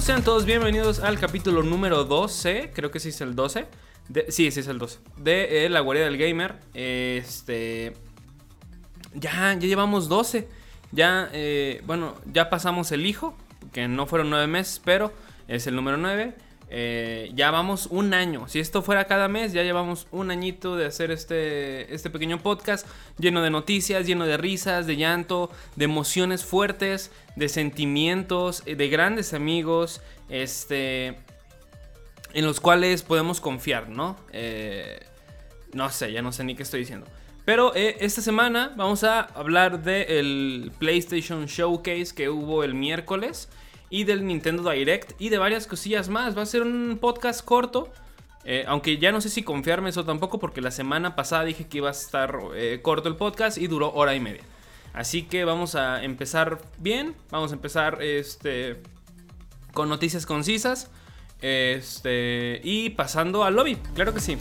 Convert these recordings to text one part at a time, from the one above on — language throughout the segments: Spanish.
Sean todos bienvenidos al capítulo número 12, creo que sí es el 12. De, sí, sí es el 12. De eh, La Guardia del Gamer. Este. Ya, ya llevamos 12. Ya, eh, bueno, ya pasamos el hijo, que no fueron 9 meses, pero es el número 9. Eh, ya vamos un año. Si esto fuera cada mes, ya llevamos un añito de hacer este, este pequeño podcast lleno de noticias, lleno de risas, de llanto, de emociones fuertes, de sentimientos, de grandes amigos, este, en los cuales podemos confiar, ¿no? Eh, no sé, ya no sé ni qué estoy diciendo. Pero eh, esta semana vamos a hablar del PlayStation Showcase que hubo el miércoles y del Nintendo Direct y de varias cosillas más. Va a ser un podcast corto. Eh, aunque ya no sé si confiarme eso tampoco porque la semana pasada dije que iba a estar eh, corto el podcast y duró hora y media. Así que vamos a empezar bien. Vamos a empezar este, con noticias concisas. Este, y pasando al lobby, claro que sí.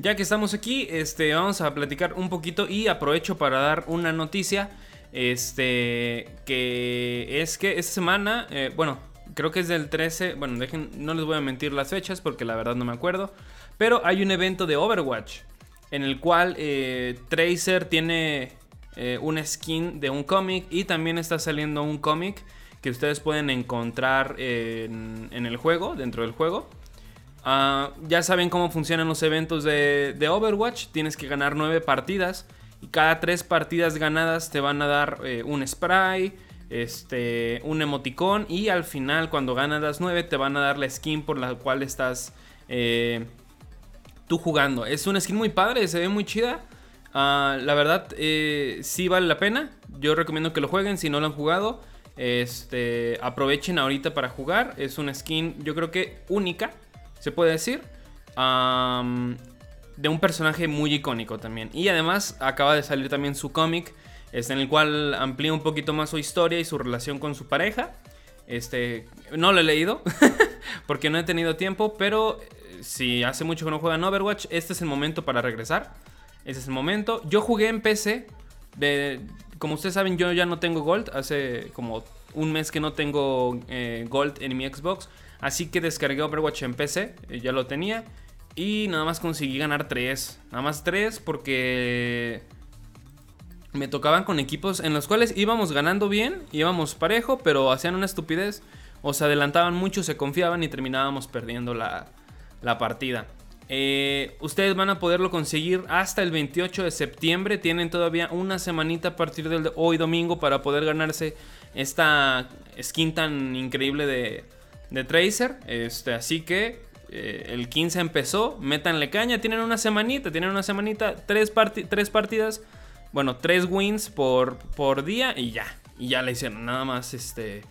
Ya que estamos aquí, este, vamos a platicar un poquito y aprovecho para dar una noticia. Este, que es que esta semana, eh, bueno, creo que es del 13, bueno, dejen, no les voy a mentir las fechas porque la verdad no me acuerdo. Pero hay un evento de Overwatch en el cual eh, Tracer tiene eh, una skin de un cómic y también está saliendo un cómic que ustedes pueden encontrar en, en el juego, dentro del juego. Ah, ya saben cómo funcionan los eventos de, Overwatch. Tienes que ganar 9 partidas. Y cada 3 partidas ganadas te van a dar eh, un spray, este, un emoticón. Y al final, cuando ganas las 9, te van a dar la skin por la cual estás eh, tú jugando. Es una skin muy padre, se ve muy chida. Ah, la verdad, eh, sí vale la pena. Yo recomiendo que lo jueguen si no lo han jugado. Este, aprovechen ahorita para jugar. Es una skin, yo creo que única se puede decir. de un personaje muy icónico también. Y además acaba de salir también su cómic, este, en el cual amplía un poquito más su historia y su relación con su pareja. Este, no lo he leído porque no he tenido tiempo, pero eh, si hace mucho que no juegan Overwatch, este es el momento para regresar. Este es el momento. Yo jugué en PC. De, como ustedes saben, yo ya no tengo Gold. Hace como un mes que no tengo eh, Gold en mi Xbox. Así que descargué Overwatch en PC, eh, ya lo tenía. Y nada más conseguí ganar 3. Nada más 3 porque me tocaban con equipos en los cuales íbamos ganando bien, íbamos parejo, pero hacían una estupidez. O se adelantaban mucho, se confiaban y terminábamos perdiendo la, partida. Eh, ustedes van a poderlo conseguir hasta el 28 de septiembre. Tienen todavía una semanita a partir de hoy domingo para poder ganarse esta skin tan increíble de, de Tracer. Este, así que eh, el 15 empezó. Métanle caña. Tienen una semanita. Tienen una semanita. Tres, tres partidas. Bueno, tres wins por, por día. Y ya. Y ya le hicieron. Nada más este.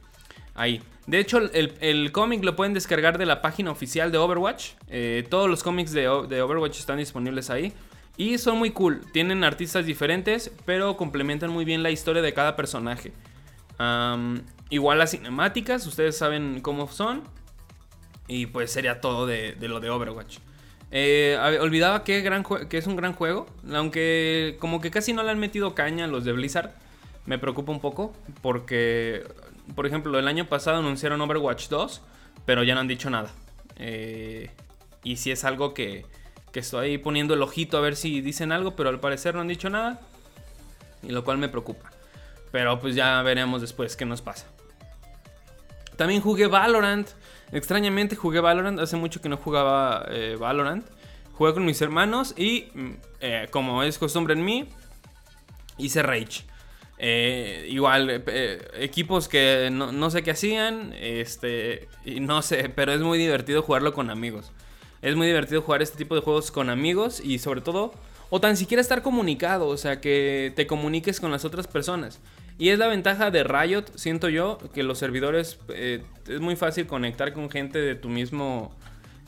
Ahí. De hecho, el, cómic lo pueden descargar de la página oficial de Overwatch. Eh, todos los cómics de, Overwatch están disponibles ahí. Y son muy cool. Tienen artistas diferentes, pero complementan muy bien la historia de cada personaje. Igual las cinemáticas, ustedes saben cómo son. Y pues sería todo de, lo de Overwatch. Eh, olvidaba que, gran que es un gran juego. Aunque como que casi no le han metido caña los de Blizzard. Me preocupa un poco. Porque, por ejemplo, el año pasado anunciaron Overwatch 2. Pero ya no han dicho nada. Eh, y si es algo que, que estoy poniendo el ojito a ver si dicen algo. Pero al parecer no han dicho nada. Y lo cual me preocupa. Pero pues ya veremos después qué nos pasa. También jugué Valorant. Extrañamente jugué Valorant. Hace mucho que no jugaba eh, Valorant. Jugué con mis hermanos y, mm, eh, como es costumbre en mí, hice Rage. Eh, igual, equipos que no, sé qué hacían. Este, y no sé, pero es muy divertido jugarlo con amigos. Es muy divertido jugar este tipo de juegos con amigos y sobre todo, o tan siquiera estar comunicado, o sea, que te comuniques con las otras personas. Y es la ventaja de Riot, siento yo, que los servidores es muy fácil conectar con gente de tu mismo,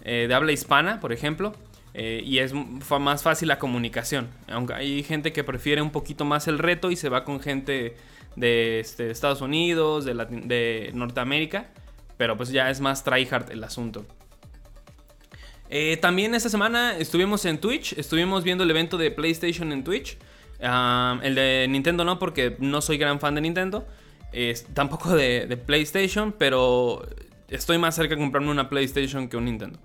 de habla hispana, por ejemplo. eh, y es más fácil la comunicación. Aunque hay gente que prefiere un poquito más el reto y se va con gente de, este, Estados Unidos, de, Norteamérica, pero pues ya es más tryhard el asunto. Eh, también esta semana estuvimos en Twitch, estuvimos viendo el evento de PlayStation en Twitch. El de Nintendo no, porque no soy gran fan de Nintendo. tampoco de, PlayStation, pero estoy más cerca de comprarme una PlayStation que un Nintendo.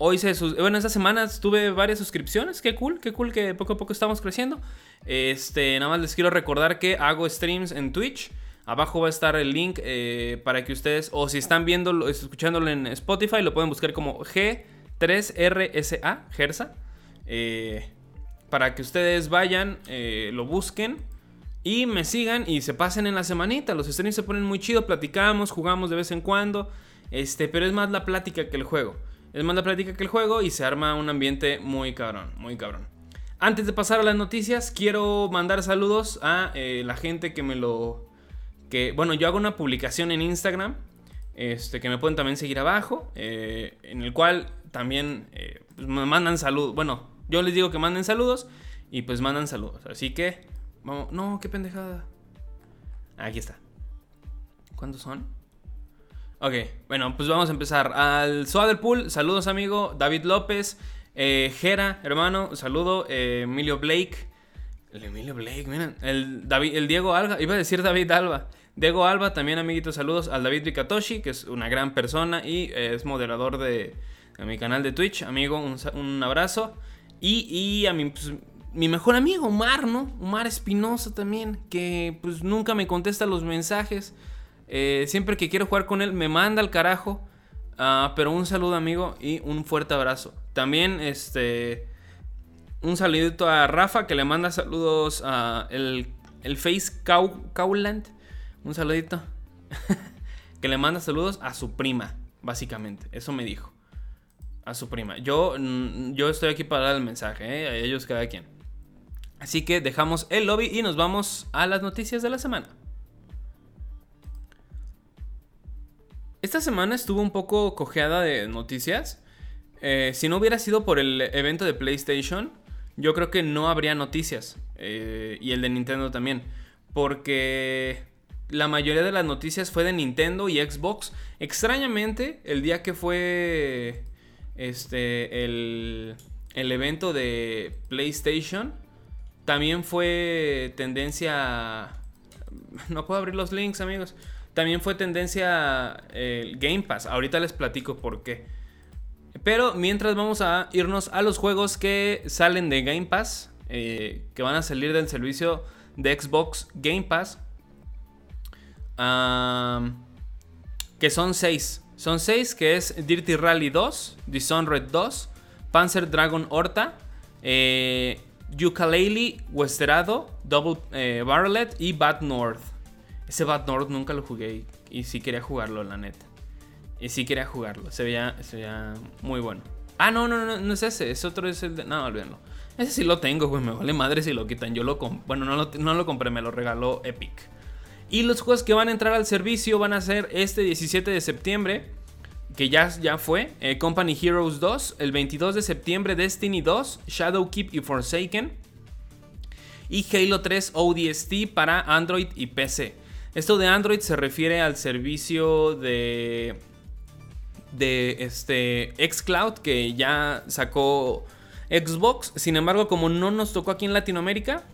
Hoy se. Bueno, esta semana tuve varias suscripciones. Qué cool, qué cool que poco a poco estamos creciendo. Este, nada más les quiero recordar que hago streams en Twitch. Abajo va a estar el link eh, para que ustedes, o si están viendo, escuchándolo en Spotify, lo pueden buscar como G3RSA, Gersa. Eh, para que ustedes vayan, eh, lo busquen y me sigan y se pasen en la semanita. Los streams se ponen muy chido, platicamos, jugamos de vez en cuando. Este, pero es más la plática que el juego. Es más la plática que el juego y se arma un ambiente muy cabrón, muy cabrón. Antes de pasar a las noticias, quiero mandar saludos a eh, la gente que me lo... Que, bueno, yo hago una publicación en Instagram, este, que me pueden también seguir abajo, eh, en el cual también pues, me mandan saludos. Bueno, yo les digo que manden saludos y pues mandan saludos. Así que, vamos... No, qué pendejada. Aquí está. ¿Cuántos son? Ok, bueno, pues vamos a empezar. Al Swaderpool, saludos amigo. David López, eh, Jera, hermano, saludo. Eh, Emilio Blake. El Emilio Blake, miren. El, David, el Diego Alba, iba a decir David Alba. Diego Alba, también amiguitos, saludos al David Ricatoshi, que es una gran persona y eh, es moderador de, mi canal de Twitch. Amigo, un, abrazo. Y, a mi, pues, mi mejor amigo, Omar, ¿no? Omar Espinosa también, que pues nunca me contesta los mensajes. Eh, siempre que quiero jugar con él me manda al carajo. Ah, pero un saludo amigo y un fuerte abrazo. También este... Un saludito a Rafa que le manda saludos a el, el Face Cowland. Un saludito. que le manda saludos a su prima, básicamente. Eso me dijo. A su prima. Yo, mm, yo estoy aquí para dar el mensaje, ¿eh? a ellos cada quien. Así que dejamos el lobby y nos vamos a las noticias de la semana. Esta semana estuvo un poco cojeada de noticias. Eh, si no hubiera sido por el evento de PlayStation, yo creo que no habría noticias. Eh, y el de Nintendo también. Porque la mayoría de las noticias fue de Nintendo y Xbox. Extrañamente, el día que fue este, el, el evento de PlayStation, también fue tendencia... No puedo abrir los links, amigos. También fue tendencia el Game Pass. Ahorita les platico por qué. Pero mientras vamos a irnos a los juegos que salen de Game Pass, eh, que van a salir del servicio de Xbox Game Pass, que son seis. Son seis, que es Dirty Rally 2, Dishonored 2, Panzer Dragon Horta, eh, Westerado, Double eh, y Bad North. Ese Bad North nunca lo jugué y, sí quería jugarlo, la neta. Y sí quería jugarlo, se veía, muy bueno. Ah, no, no, no, no es ese, es otro, es el de... No, olvídenlo. Ese sí lo tengo, güey, me vale madre si lo quitan. Yo lo bueno, no lo, no lo compré, me lo regaló Epic. Y los juegos que van a entrar al servicio van a ser este 17 de septiembre, que ya, ya fue, eh, Company Heroes 2, el 22 de septiembre Destiny 2, Shadowkeep y Forsaken, y Halo 3 ODST para Android y PC. Esto de Android se refiere al servicio de de este xCloud que ya sacó Xbox. Sin embargo, como no nos tocó aquí en Latinoamérica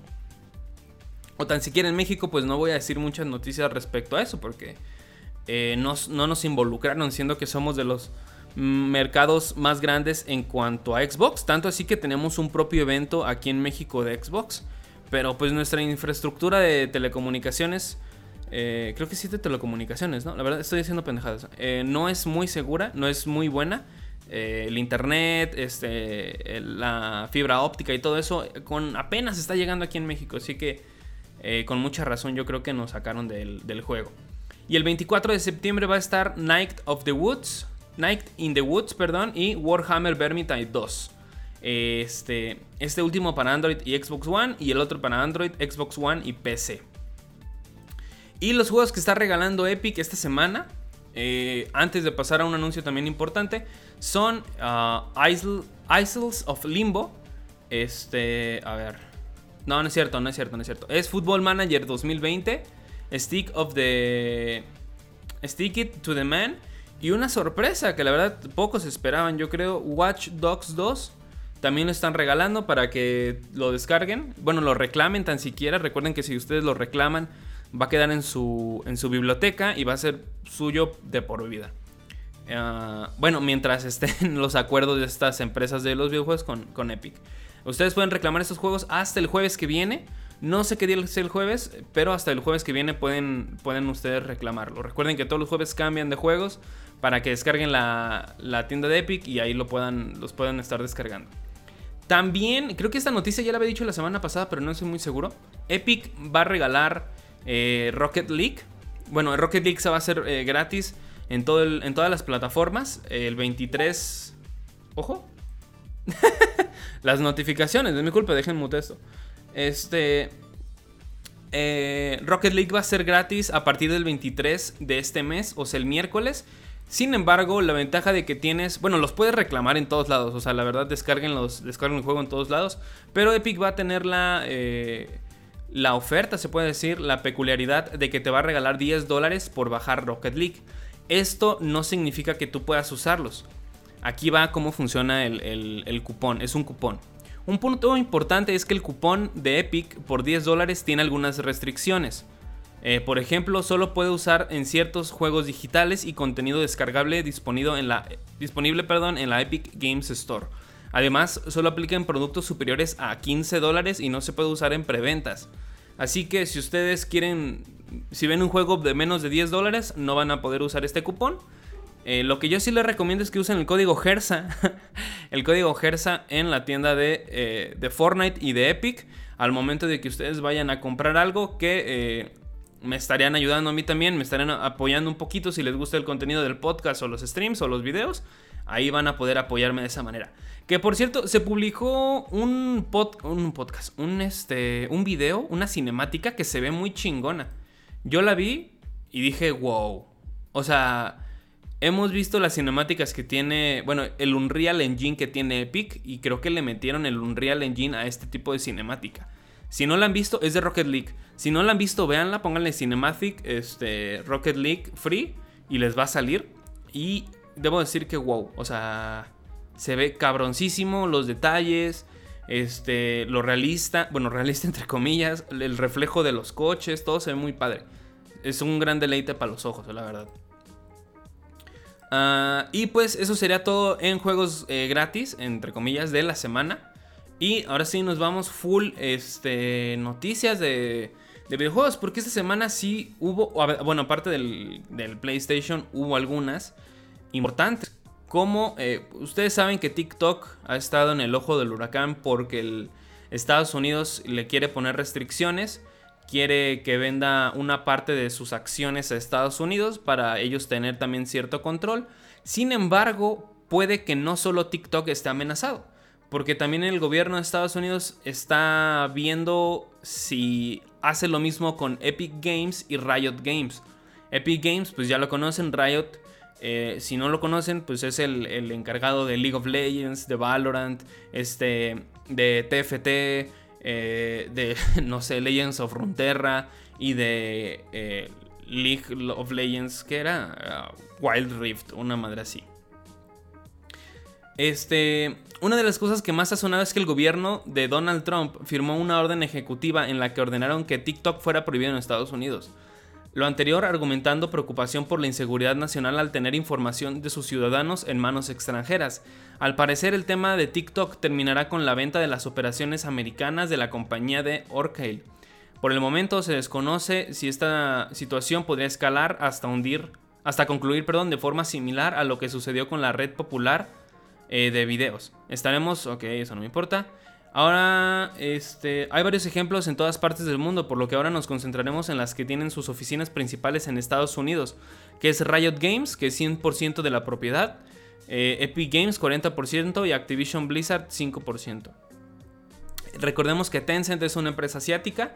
o tan siquiera en México, pues no voy a decir muchas noticias respecto a eso porque eh, no nos involucraron, siendo que somos de los mercados más grandes en cuanto a Xbox. Tanto así que tenemos un propio evento aquí en México de Xbox. Pero pues nuestra infraestructura de telecomunicaciones eh, creo que sí de telecomunicaciones, ¿no? La verdad estoy diciendo pendejadas. Eh, no es muy segura, no es muy buena. Eh, el internet, este, la fibra óptica y todo eso, con apenas está llegando aquí en México. Así que con mucha razón yo creo que nos sacaron del, juego. Y el 24 de septiembre va a estar Night of the Woods. Night in the Woods, perdón. Y Warhammer Vermintide 2. Este, este último para Android y Xbox One. Y el otro para Android, Xbox One y PC. Y los juegos que está regalando Epic esta semana eh, antes de pasar a un anuncio también importante, son uh, Isles of Limbo. Este, a ver. No, no es cierto, no es cierto, no es cierto. Es Football Manager 2020, Stick of the... Stick It to the Man. Y una sorpresa que la verdad pocos esperaban, yo creo, Watch Dogs 2. También lo están regalando para que lo descarguen. Bueno, lo reclamen tan siquiera. Recuerden que si ustedes lo reclaman, va a quedar en su, en su biblioteca y va a ser suyo de por vida. Ah, bueno, mientras estén los acuerdos de estas empresas de los videojuegos con, con Epic. Ustedes pueden reclamar estos juegos hasta el jueves que viene. No sé qué día es el jueves, pero hasta el jueves que viene pueden, pueden ustedes reclamarlo. Recuerden que todos los jueves cambian de juegos para que descarguen la, la tienda de Epic y ahí lo puedan, los puedan estar descargando. También, creo que esta noticia ya la había dicho la semana pasada, pero no estoy muy seguro. Epic va a regalar eh, Rocket League. Bueno, Rocket League se va a hacer eh, gratis en, todo en todas las plataformas. el 23... Ojo. las notificaciones, de mi culpa, dejen mute esto. Este... Eh, Rocket League va a ser gratis a partir del 23 de este mes, o sea, el miércoles. Sin embargo, la ventaja de que tienes, bueno, los puedes reclamar en todos lados, o sea, la verdad descarguen, los, descarguen el juego en todos lados, pero Epic va a tener la, eh, la oferta, se puede decir, la peculiaridad de que te va a regalar 10 dólares por bajar Rocket League. Esto no significa que tú puedas usarlos. Aquí va cómo funciona el, cupón, es un cupón. Un punto importante es que el cupón de Epic por 10 dólares tiene algunas restricciones. Eh, por ejemplo, solo puede usar en ciertos juegos digitales y contenido descargable disponible en la, disponible, perdón, en la Epic Games Store. Además, solo aplica en productos superiores a 15 dólares y no se puede usar en preventas. Así que si ustedes quieren, si ven un juego de menos de 10 dólares, no van a poder usar este cupón. Eh, lo que yo sí les recomiendo es que usen el código GERSA, el código GERSA en la tienda de, eh, de, Fortnite y de Epic al momento de que ustedes vayan a comprar algo que me estarían ayudando a mí también, me estarían apoyando un poquito si les gusta el contenido del podcast o los streams o los videos. Ahí van a poder apoyarme de esa manera. Que por cierto, se publicó un, un podcast, un, este, un video, una cinemática que se ve muy chingona. Yo la vi y dije, wow. O sea, hemos visto las cinemáticas que tiene, bueno, el Unreal Engine que tiene Epic y creo que le metieron el Unreal Engine a este tipo de cinemática. Si no la han visto, es de Rocket League. Si no la han visto, véanla, pónganle Cinematic este, Rocket League Free y les va a salir. Y debo decir que wow, o sea, se ve cabroncísimo los detalles, este, lo realista, bueno, realista entre comillas, el reflejo de los coches, todo se ve muy padre. Es un gran deleite para los ojos, la verdad. Ah, y pues eso sería todo en juegos eh, gratis, entre comillas, de la semana. Y ahora sí nos vamos full este, noticias de, videojuegos. Porque esta semana sí hubo, bueno, aparte del, PlayStation, hubo algunas importantes. Como eh, ustedes saben que TikTok ha estado en el ojo del huracán porque el Estados Unidos le quiere poner restricciones. Quiere que venda una parte de sus acciones a Estados Unidos para ellos tener también cierto control. Sin embargo, puede que no solo TikTok esté amenazado porque también el gobierno de Estados Unidos está viendo si hace lo mismo con Epic Games y Riot Games. Epic Games, pues ya lo conocen, Riot, eh, si no lo conocen, pues es el, encargado de League of Legends, de Valorant, este, de TFT, eh, de, no sé, Legends of Runeterra y de eh, League of Legends, que era ah, Wild Rift, una madre así. Este, una de las cosas que más ha sonado es que el gobierno de Donald Trump firmó una orden ejecutiva en la que ordenaron que TikTok fuera prohibido en Estados Unidos. Lo anterior argumentando preocupación por la inseguridad nacional al tener información de sus ciudadanos en manos extranjeras. Al parecer el tema de TikTok terminará con la venta de las operaciones americanas de la compañía de Orkale. Por el momento se desconoce si esta situación podría escalar hasta hundir, hasta concluir, perdón, de forma similar a lo que sucedió con la red popular eh, de videos. Estaremos, ok, eso no me importa. Ahora, este, hay varios ejemplos en todas partes del mundo, por lo que ahora nos concentraremos en las que tienen sus oficinas principales en Estados Unidos, que es Riot Games, que es 100% de la propiedad, eh, Epic Games 40% y Activision Blizzard 5%. Recordemos que Tencent es una empresa asiática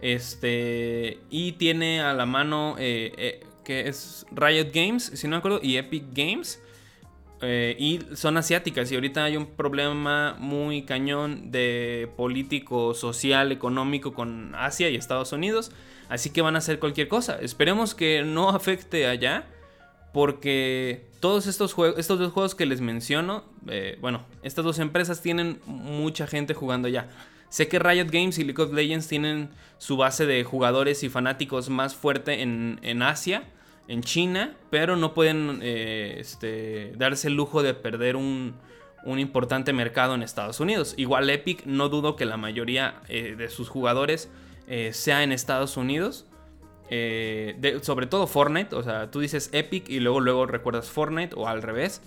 este, y tiene a la mano eh, que es Riot Games, si no me acuerdo, y Epic Games. Eh, y son asiáticas y ahorita hay un problema muy cañón de político, social, económico con Asia y Estados Unidos. Así que van a hacer cualquier cosa. Esperemos que no afecte allá. Porque todos estos juegos, estos dos juegos que les menciono, eh, bueno, estas dos empresas tienen mucha gente jugando allá. Sé que Riot Games y League of Legends tienen su base de jugadores y fanáticos más fuerte en, en Asia en China, pero no pueden eh, este, darse el lujo de perder un, importante mercado en Estados Unidos. Igual Epic, no dudo que la mayoría eh, de sus jugadores eh, sea en Estados Unidos. sobre todo Fortnite, o sea, tú dices Epic y luego, luego recuerdas Fortnite o al revés.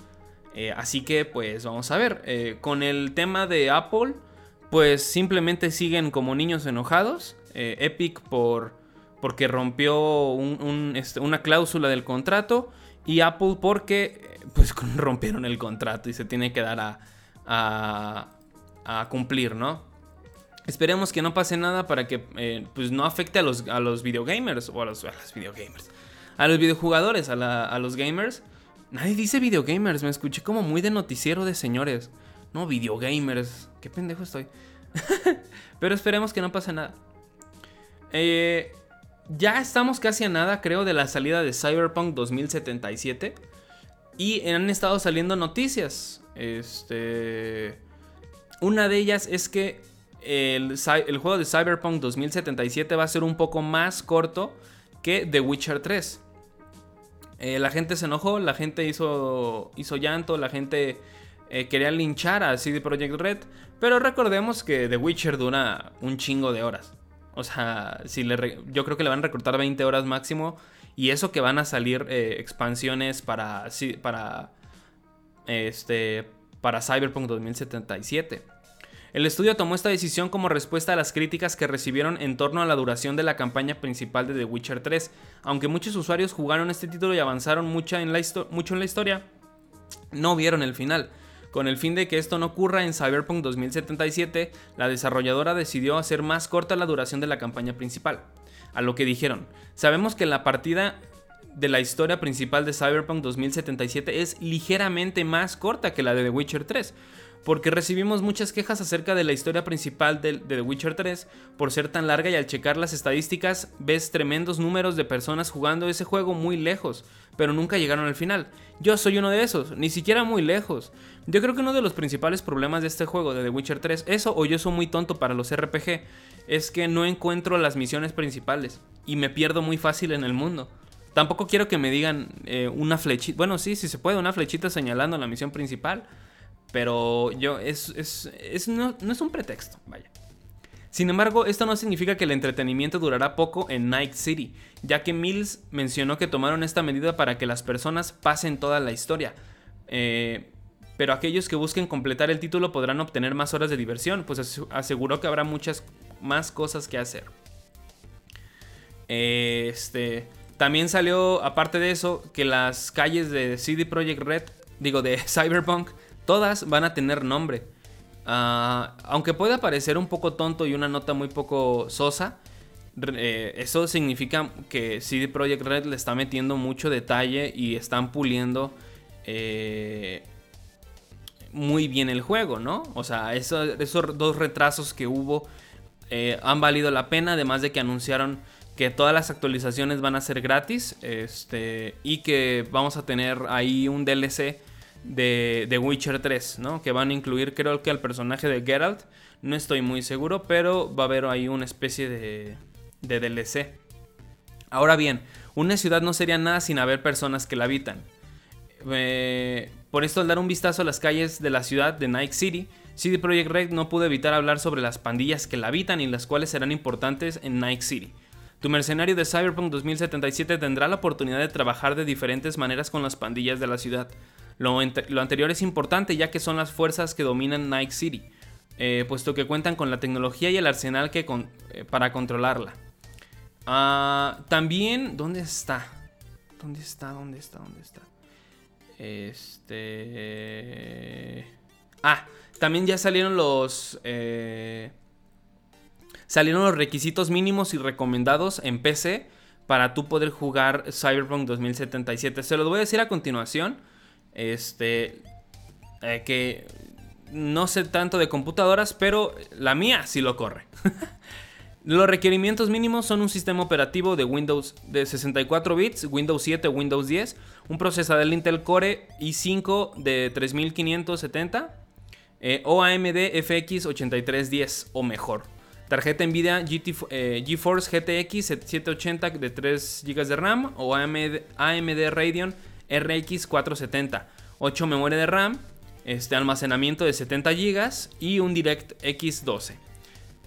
así que pues vamos a ver, con el tema de Apple, pues simplemente siguen como niños enojados. Epic por porque rompió este, una cláusula del contrato y Apple porque pues rompieron el contrato y se tiene que dar a, a, cumplir, ¿no? Esperemos que no pase nada para que eh, pues no afecte a los, a los videogamers o a los, a los videogamers, a los videojugadores, a, a los gamers. Nadie dice videogamers, me escuché como muy de noticiero de señores. No, videogamers, qué pendejo estoy. Pero esperemos que no pase nada. Eh, ya estamos casi a nada, creo, de la salida de Cyberpunk 2077. Y han estado saliendo noticias. Este. Una de ellas es que el, juego de Cyberpunk 2077 va a ser un poco más corto que The Witcher 3. Eh, la gente se enojó, la gente hizo, llanto, la gente eh, quería linchar a CD Projekt Red. Pero recordemos que The Witcher dura un chingo de horas. O sea, si le yo creo que le van a reclutar 20 horas máximo. Y eso que van a salir eh, expansiones para, para, este, para Cyberpunk 2077. El estudio tomó esta decisión como respuesta a las críticas que recibieron en torno a la duración de la campaña principal de The Witcher 3. Aunque muchos usuarios jugaron este título y avanzaron mucho en la historia, no vieron el final. Con el fin de que esto no ocurra en Cyberpunk 2077, la desarrolladora decidió hacer más corta la duración de la campaña principal. A lo que dijeron, sabemos que la partida de la historia principal de Cyberpunk 2077 es ligeramente más corta que la de The Witcher 3, porque recibimos muchas quejas acerca de la historia principal de, The Witcher 3 por ser tan larga y al checar las estadísticas ves tremendos números de personas jugando ese juego muy lejos, pero nunca llegaron al final. Yo soy uno de esos, ni siquiera muy lejos. Yo creo que uno de los principales problemas de este juego de The Witcher 3, eso o yo soy muy tonto para los RPG, es que no encuentro las misiones principales y me pierdo muy fácil en el mundo. Tampoco quiero que me digan eh, una flechita, bueno sí, si se puede, una flechita señalando la misión principal pero yo, es, es, no, es un pretexto, vaya. Sin embargo, esto no significa que el entretenimiento durará poco en Night City, ya que Mills mencionó que tomaron esta medida para que las personas pasen toda la historia. Eh, pero aquellos que busquen completar el título podrán obtener más horas de diversión, pues aseguró que habrá muchas más cosas que hacer. este, también salió, aparte de eso, que las calles de CD Projekt Red, digo, de Cyberpunk, todas van a tener nombre. Ah, aunque pueda parecer un poco tonto y una nota muy poco sosa, eh, eso significa que CD Projekt Red le está metiendo mucho detalle y están puliendo eh, muy bien el juego, ¿no? O sea, esos dos retrasos que hubo eh, han valido la pena, además de que anunciaron que todas las actualizaciones van a ser gratis este, y que vamos a tener ahí un DLC de, The Witcher 3, ¿no? Que van a incluir creo que al personaje de Geralt, no estoy muy seguro, pero va a haber ahí una especie de, de DLC. Ahora bien, una ciudad no sería nada sin haber personas que la habitan. Eh, por esto al dar un vistazo a las calles de la ciudad de Night City, CD Projekt Red no pudo evitar hablar sobre las pandillas que la habitan y las cuales serán importantes en Night City. Tu mercenario de Cyberpunk 2077 tendrá la oportunidad de trabajar de diferentes maneras con las pandillas de la ciudad. Lo, anterior es importante ya que son las fuerzas que dominan Night City, eh, puesto que cuentan con la tecnología y el arsenal eh, para controlarla. Ah, también, ¿dónde está? ¿Dónde está? ¿Dónde está? ¿Dónde está? Este... Ah, también ya salieron los... Eh, salieron los requisitos mínimos y recomendados en PC para tú poder jugar Cyberpunk 2077. Se los voy a decir a continuación. Este, eh, que no sé tanto de computadoras, pero la mía sí lo corre. Los requerimientos mínimos son un sistema operativo de Windows de 64 bits, Windows 7 o Windows 10, un procesador Intel Core i5 de 3570 eh, o AMD FX 8310 o mejor. Tarjeta Nvidia eh, GeForce GTX 780 de 3 GB de RAM o AMD, AMD Radeon RX 470. 8 memoria de RAM, este almacenamiento de 70 GB y un DirectX 12.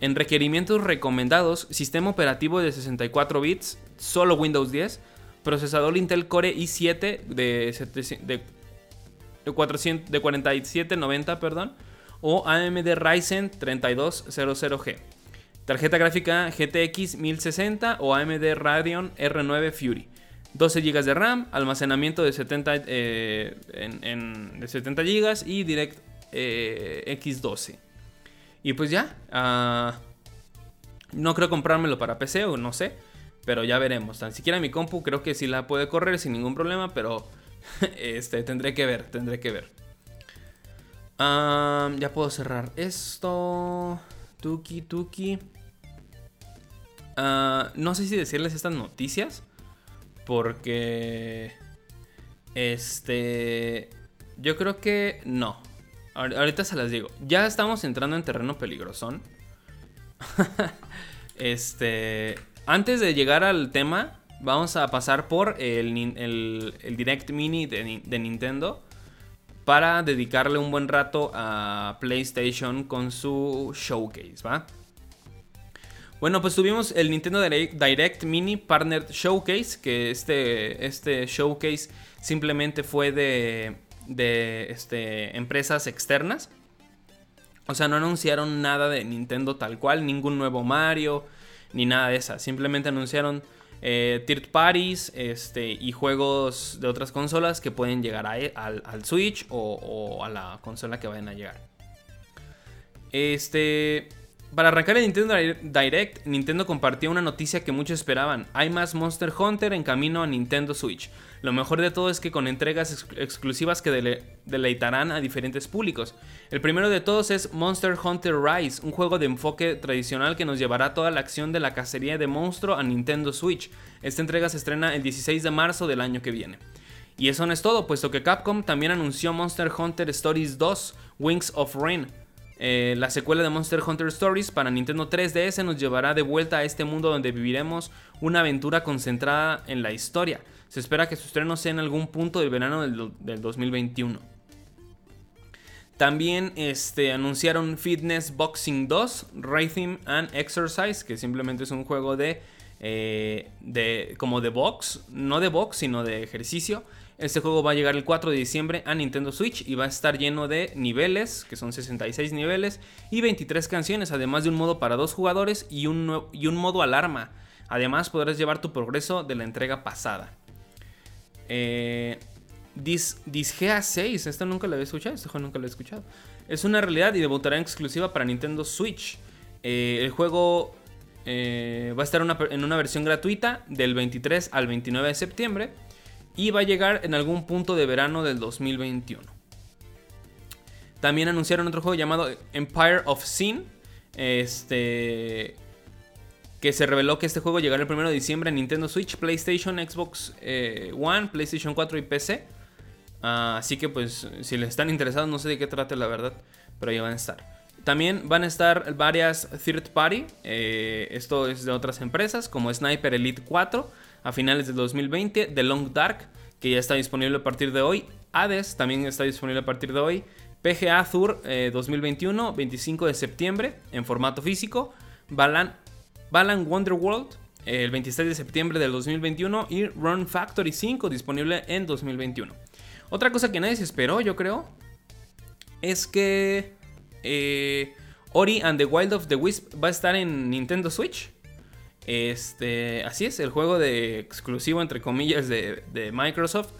En requerimientos recomendados, sistema operativo de 64 bits, solo Windows 10, procesador Intel Core i7 de, de, de 4790, perdón, o AMD Ryzen 3200G. Tarjeta gráfica GTX 1060 o AMD Radeon R9 Fury. 12 GB de RAM, almacenamiento de 70, eh, de 70 GB y Direct eh, X12. Y pues ya, uh, no creo comprármelo para PC o no sé, pero ya veremos. Tan siquiera mi compu creo que sí la puede correr sin ningún problema, pero este, tendré que ver, tendré que ver. Uh, ya puedo cerrar esto. Tuki, tuki. Uh, no sé si decirles estas noticias. Porque. Este. Yo creo que no. Ahorita se las digo. Ya estamos entrando en terreno peligrosón. este. Antes de llegar al tema, vamos a pasar por el, Direct Mini de, de, Nintendo. Para dedicarle un buen rato a PlayStation con su showcase, ¿va? Bueno, pues tuvimos el Nintendo Direct Mini Partner Showcase, que este, este showcase simplemente fue de, de este, empresas externas. O sea, no anunciaron nada de Nintendo tal cual, ningún nuevo Mario, ni nada de eso. Simplemente anunciaron eh, third parties este, y juegos de otras consolas que pueden llegar al, Switch o, a la consola que vayan a llegar. Este, para arrancar el Nintendo Direct, Nintendo compartió una noticia que muchos esperaban. Hay más Monster Hunter en camino a Nintendo Switch. Lo mejor de todo es que con entregas exclusivas que deleitarán a diferentes públicos. El primero de todos es Monster Hunter Rise, un juego de enfoque tradicional que nos llevará toda la acción de la cacería de monstruo a Nintendo Switch. Esta entrega se estrena el 16 de marzo del año que viene. Y eso no es todo, puesto que Capcom también anunció Monster Hunter Stories 2, Wings of Rain eh, la secuela de Monster Hunter Stories para Nintendo 3DS nos llevará de vuelta a este mundo donde viviremos una aventura concentrada en la historia. Se espera que su estreno sea en algún punto del verano del, 2021. También este, anunciaron Fitness Boxing 2, Rhythm and Exercise, que simplemente es un juego de, eh, de como de box, no de box, sino de ejercicio. Este juego va a llegar el 4 de diciembre a Nintendo Switch y va a estar lleno de niveles, que son 66 niveles, y 23 canciones, además de un modo para dos jugadores y un, y un modo alarma. Además podrás llevar tu progreso de la entrega pasada. Eh, Dis, Disgea 6, esto nunca lo había escuchado, este juego nunca lo he escuchado. Es una realidad y debutará en exclusiva para Nintendo Switch. Eh, el juego eh, va a estar en una versión gratuita del 23 al 29 de septiembre y va a llegar en algún punto de verano del 2021. También anunciaron otro juego llamado Empire of Sin. Este. Que se reveló que este juego llegará el 1 de diciembre a Nintendo Switch, PlayStation, Xbox eh, One, PlayStation 4 y PC. Ah, así que pues si les están interesados, no sé de qué trate la verdad, pero ahí van a estar. También van a estar varias third party, eh, esto es de otras empresas como Sniper Elite 4, a finales del 2020, The Long Dark, que ya está disponible a partir de hoy, Hades también está disponible a partir de hoy, PGA Azur 2021, 25 de septiembre, en formato físico, Balan, Balan Wonderworld, el 26 de septiembre del 2021 y Run Factory 5 disponible en 2021. Otra cosa que nadie se esperó, yo creo, es que eh, Ori and the Wild of the Wisp va a estar en Nintendo Switch. Este, así es, el juego de exclusivo entre comillas de, Microsoft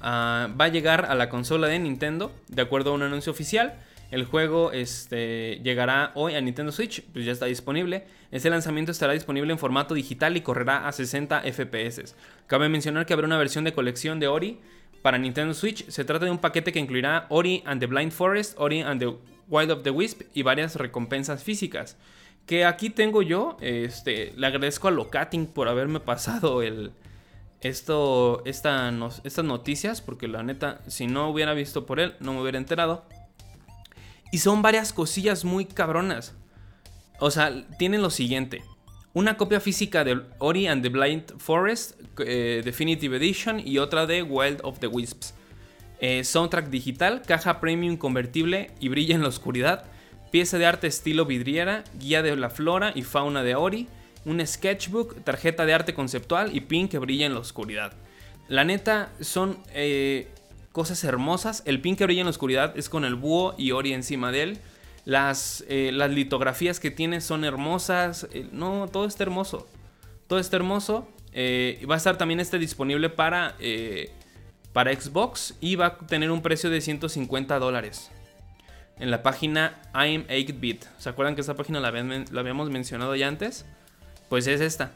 ah, va a llegar a la consola de Nintendo, de acuerdo a un anuncio oficial. El juego este, llegará hoy a Nintendo Switch, pues ya está disponible. Este lanzamiento estará disponible en formato digital y correrá a 60 FPS. Cabe mencionar que habrá una versión de colección de Ori para Nintendo Switch. Se trata de un paquete que incluirá Ori and the Blind Forest, Ori and the Wild of the Wisp y varias recompensas físicas. Que aquí tengo yo, este, le agradezco a Locating por haberme pasado el, esto, esta, estas noticias, porque la neta, si no hubiera visto por él, no me hubiera enterado. Y son varias cosillas muy cabronas. O sea, tienen lo siguiente. Una copia física de Ori and the Blind Forest eh, Definitive Edition y otra de Wild of the Wisps. Eh, soundtrack digital, caja premium convertible y brilla en la oscuridad. Pieza de arte estilo vidriera, guía de la flora y fauna de Ori un sketchbook, tarjeta de arte conceptual y pin que brilla en la oscuridad. La neta son eh, cosas hermosas. El pin que brilla en la oscuridad es con el búho y Ori encima de él. Las, eh, las litografías que tiene son hermosas. Eh, no, todo está hermoso. Todo está hermoso. va a estar también este disponible para, para Xbox y va a tener un precio de 150 dólares. En la página I'm 8-bit. ¿Se acuerdan que esta página la habíamos mencionado ya antes? pues es esta.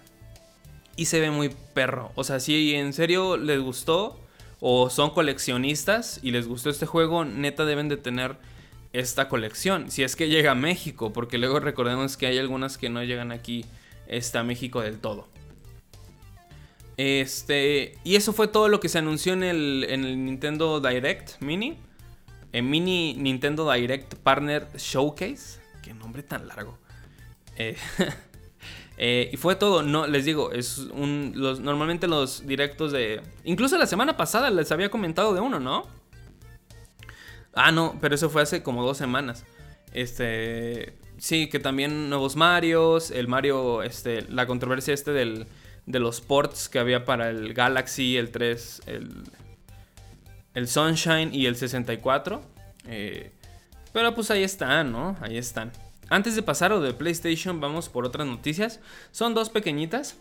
Y se ve muy perro. O sea, si en serio les gustó o son coleccionistas y les gustó este juego, neta deben de tener esta colección. Si es que llega a México, porque luego recordemos que hay algunas que no llegan aquí a México del todo. Este, y eso fue todo lo que se anunció en el Nintendo Direct Mini. En Mini Nintendo Direct Partner Showcase. Qué nombre tan largo. Eh, Eh, y fue todo, no, les digo, es un, los, normalmente los directos de... Incluso la semana pasada les había comentado de uno, ¿no? Ah, no, pero eso fue hace como dos semanas. Este... Sí, que también nuevos Marios, el Mario, este, la controversia este del, de los ports que había para el Galaxy, el 3, el, el Sunshine y el 64. Eh, pero pues ahí están, ¿no? Ahí están. Antes de pasar a lo de PlayStation, vamos por otras noticias. Son dos pequeñitas.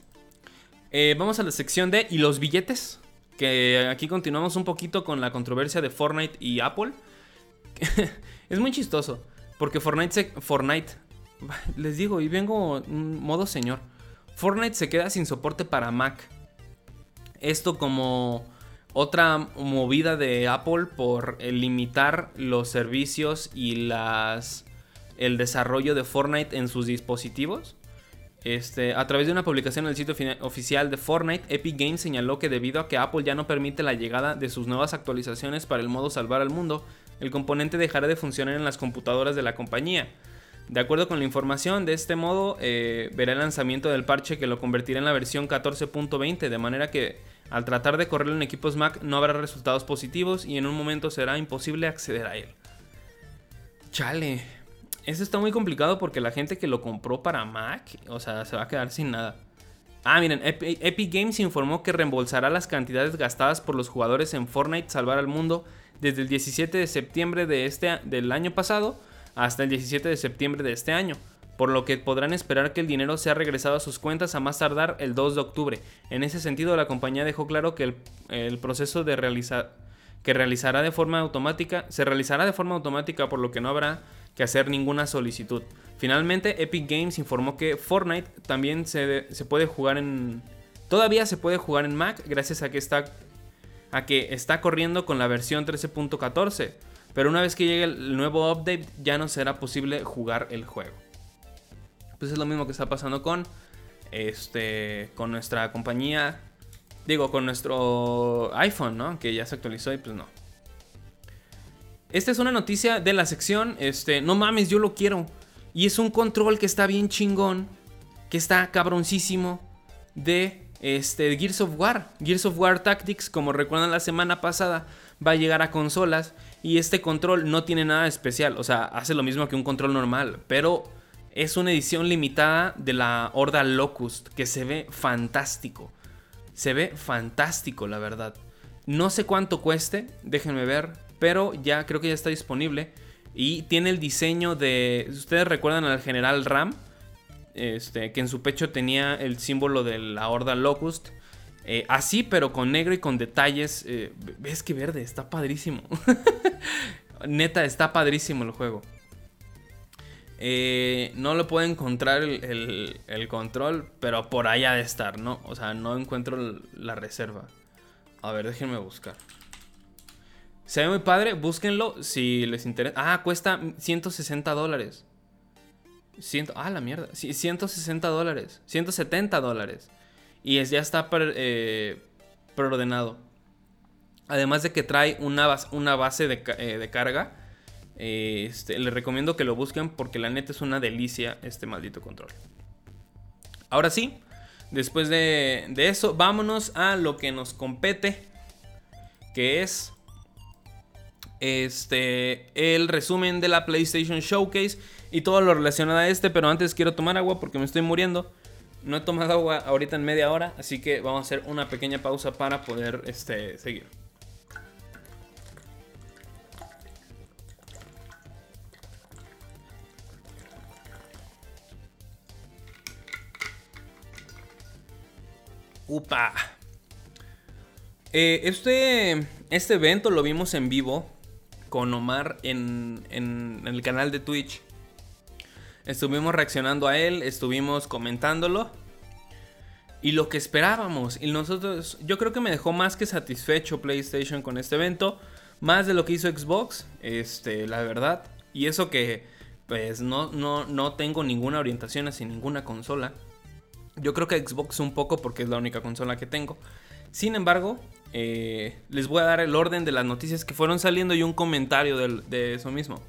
Eh, vamos a la sección de y los billetes. Que aquí continuamos un poquito con la controversia de Fortnite y Apple. es muy chistoso. Porque Fortnite se, Fortnite. Les digo, y vengo en modo señor. Fortnite se queda sin soporte para Mac. Esto como otra movida de Apple por limitar los servicios y el desarrollo de Fortnite en sus dispositivos. Este, a través de una publicación en el sitio oficial de Fortnite, Epic Games señaló que debido a que Apple ya no permite la llegada de sus nuevas actualizaciones para el modo salvar al mundo, el componente dejará de funcionar en las computadoras de la compañía. De acuerdo con la información, de este modo eh, verá el lanzamiento del parche que lo convertirá en la versión 14.20, de manera que al tratar de correrlo en equipos Mac no habrá resultados positivos y en un momento será imposible acceder a él. Chale, eso está muy complicado porque la gente que lo compró para Mac, o sea, se va a quedar sin nada. Ah, miren, Epic Games informó que reembolsará las cantidades gastadas por los jugadores en Fortnite Salvar al Mundo desde el 17 de septiembre de este, del año pasado hasta el 17 de septiembre de este año, por lo que podrán esperar que el dinero sea regresado a sus cuentas a más tardar el 2 de octubre. En ese sentido, la compañía dejó claro que el, proceso de realizar que realizará de forma automática se realizará de forma automática, por lo que no habrá que hacer ninguna solicitud. Finalmente, Epic Games informó que Fortnite también se, puede jugar en... Todavía se puede jugar en Mac gracias a que está, a que está corriendo con la versión 13.14. Pero una vez que llegue el nuevo update ya no será posible jugar el juego. Pues es lo mismo que está pasando con, este, con nuestra compañía. Digo, con nuestro iPhone, ¿no? Que ya se actualizó y pues no. Esta es una noticia de la sección, este, no mames, yo lo quiero. Y es un control que está bien chingón, que está cabroncísimo de este, Gears of War. Gears of War Tactics, como recuerdan la semana pasada, va a llegar a consolas. Y este control no tiene nada especial, o sea, hace lo mismo que un control normal, pero es una edición limitada de la Horda Locust, que se ve fantástico. Se ve fantástico, la verdad. No sé cuánto cueste, déjenme ver, pero ya creo que ya está disponible. Y tiene el diseño de. Ustedes recuerdan al general Ram, este, que en su pecho tenía el símbolo de la Horda Locust. Eh, así, pero con negro y con detalles. Eh, ves que verde, está padrísimo. Neta, está padrísimo el juego. Eh, no lo puedo encontrar el, control, pero por allá de estar, ¿no? O sea, no encuentro la reserva. A ver, déjenme buscar. Se ve muy padre, búsquenlo si les interesa. Ah, cuesta 160 dólares. ah, la mierda. 160 dólares. 170 dólares. Y es, ya está eh, preordenado. Además de que trae una, una base de, eh, de carga este, les recomiendo que lo busquen porque la neta es una delicia este maldito control. Ahora sí, después de, eso, vámonos a lo que nos compete, que es este, el resumen de la PlayStation Showcase y todo lo relacionado a este. Pero antes quiero tomar agua porque me estoy muriendo. No he tomado agua ahorita en media hora, así que vamos a hacer una pequeña pausa para poder este, seguir. Upa. Eh, este, este evento lo vimos en vivo con Omar en, en, el canal de Twitch. Estuvimos reaccionando a él, estuvimos comentándolo. Y lo que esperábamos. Y nosotros, yo creo que me dejó más que satisfecho PlayStation con este evento. Más de lo que hizo Xbox, este, la verdad. Y eso que, pues, no, no, no tengo ninguna orientación hacia ninguna consola. Yo creo que Xbox un poco porque es la única consola que tengo. Sin embargo, eh, les voy a dar el orden de las noticias que fueron saliendo y un comentario de, eso mismo.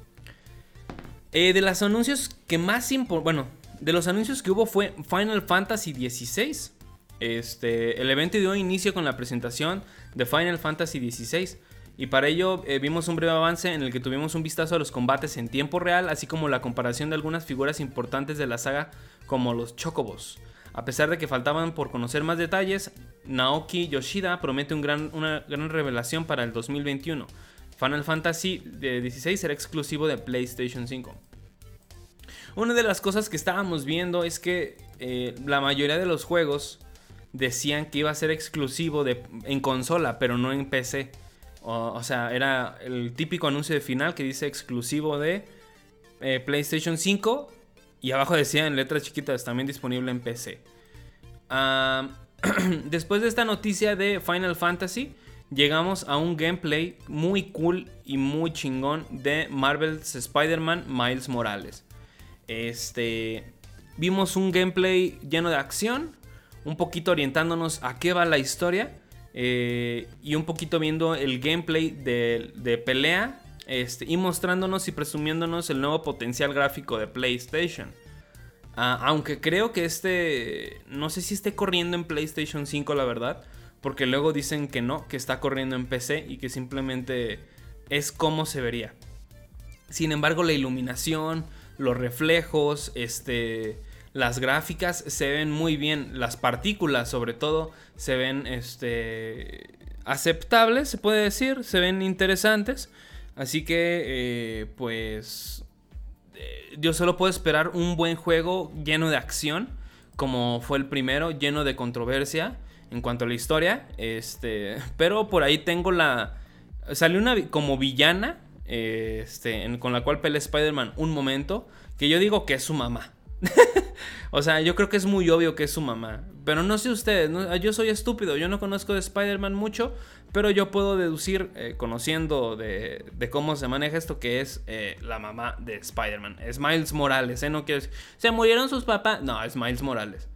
Eh, de los anuncios que más bueno, de los anuncios que hubo fue Final Fantasy XVI. Este, el evento dio inicio con la presentación de Final Fantasy XVI. Y para ello eh, vimos un breve avance en el que tuvimos un vistazo a los combates en tiempo real, así como la comparación de algunas figuras importantes de la saga como los Chocobos. A pesar de que faltaban por conocer más detalles, Naoki Yoshida promete una gran revelación para el 2021. Final Fantasy XVI será exclusivo de PlayStation 5. Una de las cosas que estábamos viendo es que eh, la mayoría de los juegos decían que iba a ser exclusivo de, en consola, pero no en PC. O, sea, era el típico anuncio de final que dice exclusivo de eh, PlayStation 5 y abajo decía en letras chiquitas, también disponible en PC. después de esta noticia de Final Fantasy, llegamos a un gameplay muy cool y muy chingón de Marvel's Spider-Man Miles Morales. Este, vimos un gameplay lleno de acción, un poquito orientándonos a qué va la historia eh, y un poquito viendo el gameplay de pelea este, y mostrándonos y presumiéndonos el nuevo potencial gráfico de PlayStation. Ah, aunque creo que este, no sé si esté corriendo en PlayStation 5 la verdad, porque luego dicen que no, que está corriendo en PC y que simplemente es como se vería. Sin embargo, la iluminación, los reflejos, este, las gráficas se ven muy bien, las partículas sobre todo se ven este, aceptables, se puede decir, se ven interesantes. Así que, eh, pues, eh, yo solo puedo esperar un buen juego lleno de acción, como fue el primero, lleno de controversia en cuanto a la historia. Este, pero por ahí tengo la... Salió una como villana, este, con la cual pelea Spider-Man un momento, que yo digo que es su mamá. o sea, yo creo que es muy obvio que es su mamá. Pero no sé ustedes, yo soy estúpido, yo no conozco de Spider-Man mucho, pero yo puedo deducir, eh, conociendo de, cómo se maneja esto, que es eh, la mamá de Spider-Man. Es Miles Morales, ¿eh? No quiero ¿Se murieron sus papás? No, es Miles Morales.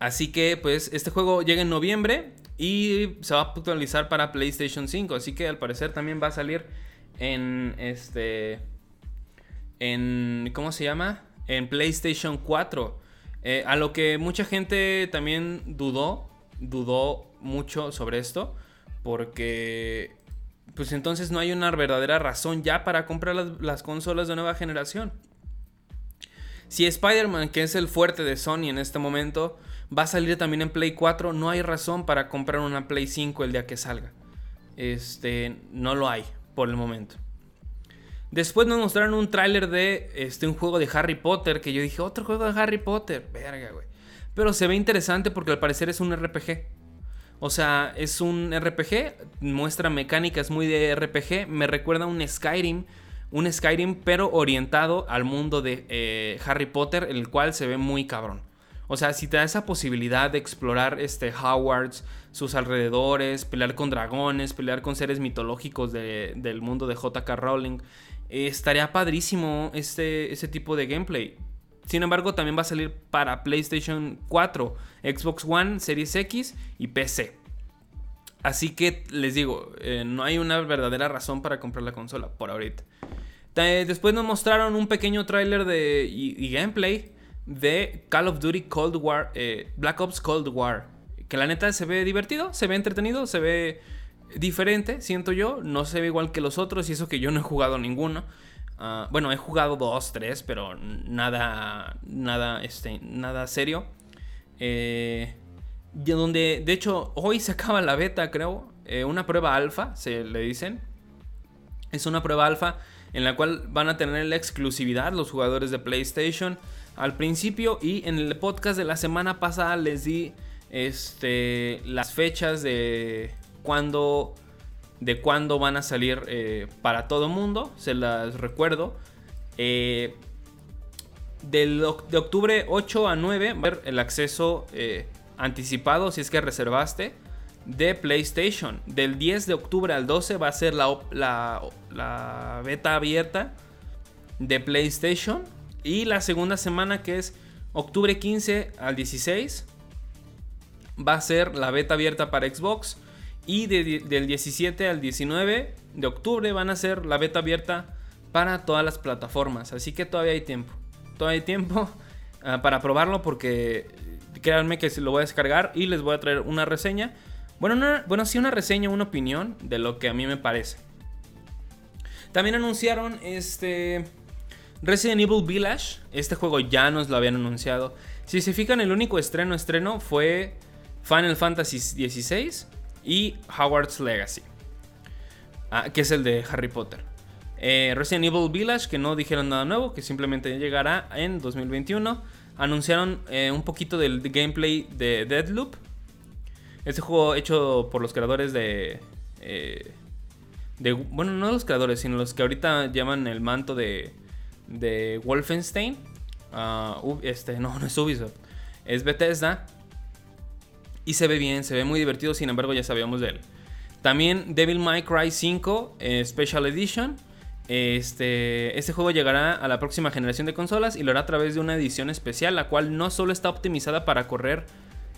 Así que, pues, este juego llega en noviembre y se va a actualizar para PlayStation 5. Así que al parecer también va a salir en este. En. ¿Cómo se llama? En PlayStation 4. Eh, a lo que mucha gente también dudó, dudó mucho sobre esto, porque pues entonces no hay una verdadera razón ya para comprar las, consolas de nueva generación. Si Spider-Man, que es el fuerte de Sony en este momento, va a salir también en Play 4, no hay razón para comprar una Play 5 el día que salga. Este, no lo hay por el momento. Después nos mostraron un tráiler de este, un juego de Harry Potter. Que yo dije, otro juego de Harry Potter. Verga, güey. Pero se ve interesante porque al parecer es un RPG. O sea, es un RPG, muestra mecánicas muy de RPG, me recuerda a un Skyrim, un Skyrim pero orientado al mundo de eh, Harry Potter, el cual se ve muy cabrón. O sea, si te da esa posibilidad de explorar este Hogwarts, sus alrededores, pelear con dragones, pelear con seres mitológicos del mundo de JK Rowling, eh, estaría padrísimo este, tipo de gameplay. Sin embargo, también va a salir para PlayStation 4, Xbox One, Series X y PC. Así que les digo, eh, no hay una verdadera razón para comprar la consola por ahorita. Después nos mostraron un pequeño tráiler de y gameplay de Call of Duty Cold War, eh, Black Ops Cold War. Que la neta se ve divertido, se ve entretenido, se ve diferente, siento yo. No se ve igual que los otros y eso que yo no he jugado ninguno. Ah, bueno, he jugado dos, tres, pero nada, nada, este, nada serio. Eh, donde, de hecho, hoy se acaba la beta, creo. Eh, una prueba alfa, se le dicen. Es una prueba alfa en la cual van a tener la exclusividad los jugadores de PlayStation al principio y en el podcast de la semana pasada les di este, las fechas de cuándo de cuándo van a salir eh, para todo el mundo, se las recuerdo. Eh, del, de octubre 8 a 9 ver el acceso eh, anticipado si es que reservaste de PlayStation. Del 10 de octubre al 12 va a ser la, la beta abierta de PlayStation. Y la segunda semana que es octubre 15 al 16 va a ser la beta abierta para Xbox. Y del 17 al 19 de octubre van a ser la beta abierta para todas las plataformas. Así que todavía hay tiempo. Todavía hay tiempo ah, para probarlo porque créanme que lo voy a descargar y les voy a traer una reseña. Bueno, bueno, sí una reseña, una opinión de lo que a mí me parece. También anunciaron este Resident Evil Village, este juego ya nos lo habían anunciado. Si se fijan, el único estreno estreno fue Final Fantasy XVI y Howard's Legacy, ah, que es el de Harry Potter. Eh, Resident Evil Village, que no dijeron nada nuevo, que simplemente llegará en 2021. Anunciaron eh, un poquito del gameplay de Deadloop. Este juego hecho por los creadores de, eh, de... Bueno, no los creadores, sino los que ahorita llaman el manto de de Wolfenstein. Ah, este, no, no es Ubisoft. Es Bethesda. Y se ve bien, se ve muy divertido, sin embargo ya sabíamos de él. También Devil May Cry 5 eh, Special Edition. Este, este juego llegará a la próxima generación de consolas y lo hará a través de una edición especial, la cual no solo está optimizada para correr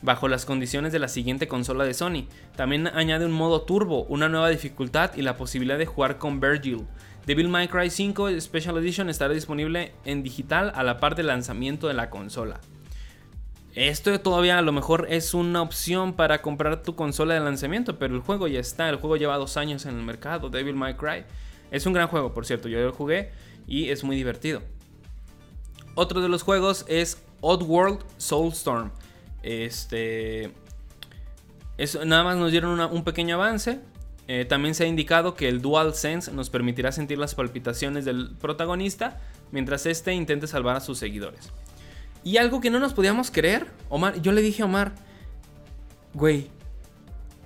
bajo las condiciones de la siguiente consola de Sony, también añade un modo turbo, una nueva dificultad y la posibilidad de jugar con Virgil, Devil May Cry 5 Special Edition estará disponible en digital a la par del lanzamiento de la consola. Esto todavía a lo mejor es una opción para comprar tu consola de lanzamiento, pero el juego ya está, el juego lleva dos años en el mercado, Devil May Cry. Es un gran juego, por cierto, yo lo jugué y es muy divertido. Otro de los juegos es Oddworld Soulstorm. Este. nada más nos dieron un pequeño avance. Eh, también se ha indicado que el DualSense nos permitirá sentir las palpitaciones del protagonista mientras este intente salvar a sus seguidores. Y algo que no nos podíamos creer, Omar, yo le dije a Omar, güey,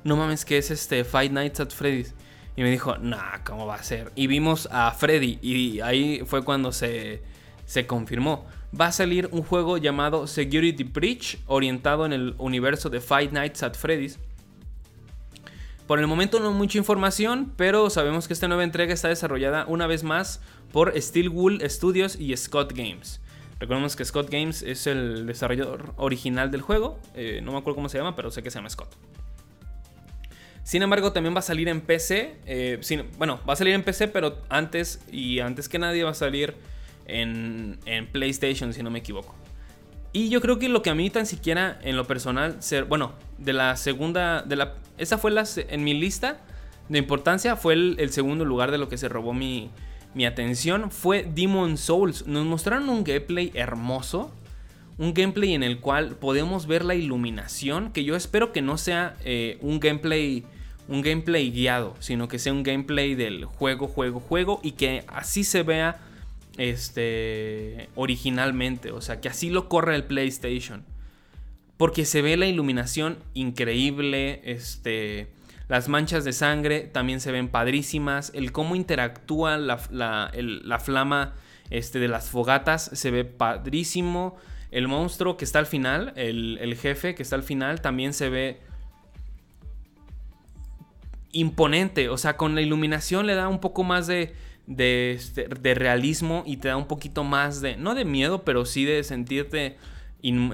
no mames que es este Five Nights at Freddy's. Y me dijo, nah, ¿cómo va a ser? Y vimos a Freddy y ahí fue cuando se, se confirmó. Va a salir un juego llamado Security Breach, orientado en el universo de Five Nights at Freddy's por el momento no mucha información, pero sabemos que esta nueva entrega está desarrollada una vez más por Steel Wool Studios y Scott Games. Recordemos que Scott Games es el desarrollador original del juego, eh, no me acuerdo cómo se llama, pero sé que se llama Scott. Sin embargo, también va a salir en PC. Eh, bueno, va a salir en PC, pero antes y antes que nadie va a salir en PlayStation, si no me equivoco. Y yo creo que lo que a mí tan siquiera en lo personal, ser, bueno, de la segunda, de la, esa fue la, en mi lista de importancia, fue el, segundo lugar de lo que se robó mi, mi atención, fue Demon Souls. Nos mostraron un gameplay hermoso, un gameplay en el cual podemos ver la iluminación, que yo espero que no sea eh, un gameplay un gameplay guiado, sino que sea un gameplay del juego, juego, juego y que así se vea este originalmente, o sea, que así lo corre el PlayStation. porque se ve la iluminación increíble, este, las manchas de sangre también se ven padrísimas, el cómo interactúa la, la flama este, de las fogatas se ve padrísimo. El monstruo que está al final, el, jefe que está al final, también se ve imponente. O sea, con la iluminación le da un poco más de, de, este, realismo y te da un poquito más de, no de miedo, pero sí de sentirte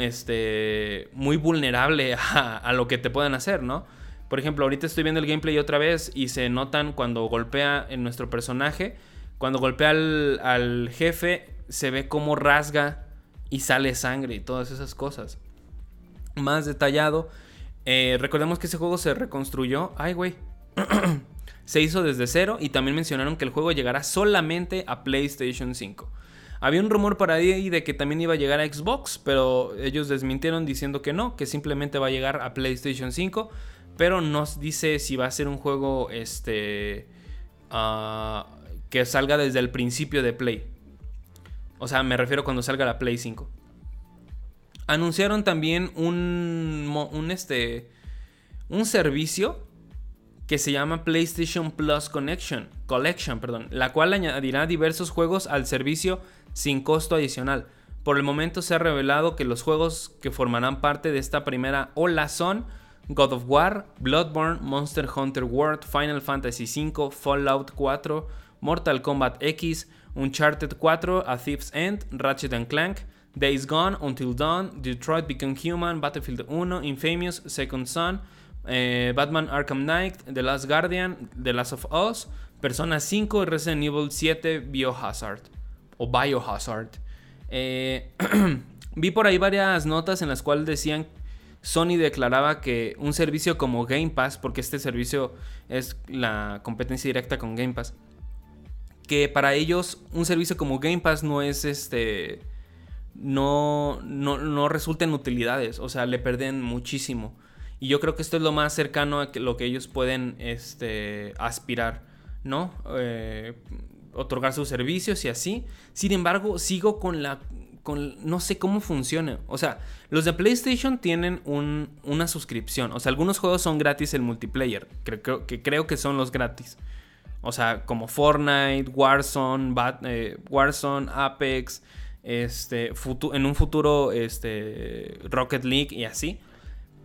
este, muy vulnerable a, a, lo que te puedan hacer, ¿no? Por ejemplo, ahorita estoy viendo el gameplay otra vez y se notan cuando golpea en nuestro personaje cuando golpea al, jefe, se ve como rasga y sale sangre y todas esas cosas. Más detallado. Eh, recordemos que ese juego se reconstruyó. Ay, güey. se hizo desde cero y también mencionaron que el juego llegará solamente a PlayStation 5. Había un rumor por ahí de que también iba a llegar a Xbox, pero ellos desmintieron diciendo que no, que simplemente va a llegar a PlayStation 5, pero nos dice si va a ser un juego este uh, que salga desde el principio de Play. O sea, me refiero cuando salga la Play 5. Anunciaron también un, un, este, un servicio que se llama PlayStation Plus Connection, Collection, perdón, la cual añadirá diversos juegos al servicio sin costo adicional. Por el momento se ha revelado que los juegos que formarán parte de esta primera ola son God of War, Bloodborne, Monster Hunter World, Final Fantasy V, Fallout 4, Mortal Kombat X, Uncharted 4, A Thief's End, Ratchet Clank, Days Gone, Until Dawn, Detroit Become Human, Battlefield 1, Infamous, Second Son, eh, Batman Arkham Knight, The Last Guardian, The Last of Us, Persona 5 Resident Evil 7 Biohazard o Biohazard. Eh, vi por ahí varias notas en las cuales decían Sony declaraba que un servicio como Game Pass, porque este servicio es la competencia directa con Game Pass, que para ellos un servicio como Game Pass no es este. No, no, resulta en utilidades, o sea, le pierden muchísimo. Y yo creo que esto es lo más cercano a lo que ellos pueden este, aspirar, ¿no? Eh, otorgar sus servicios y así. Sin embargo, sigo con la. No sé cómo funciona. O sea, los de PlayStation tienen una suscripción. O sea, algunos juegos son gratis el multiplayer. Creo, que creo que son los gratis. O sea, como Fortnite, Warzone, eh, Warzone, Apex, este, en un futuro este, Rocket League y así.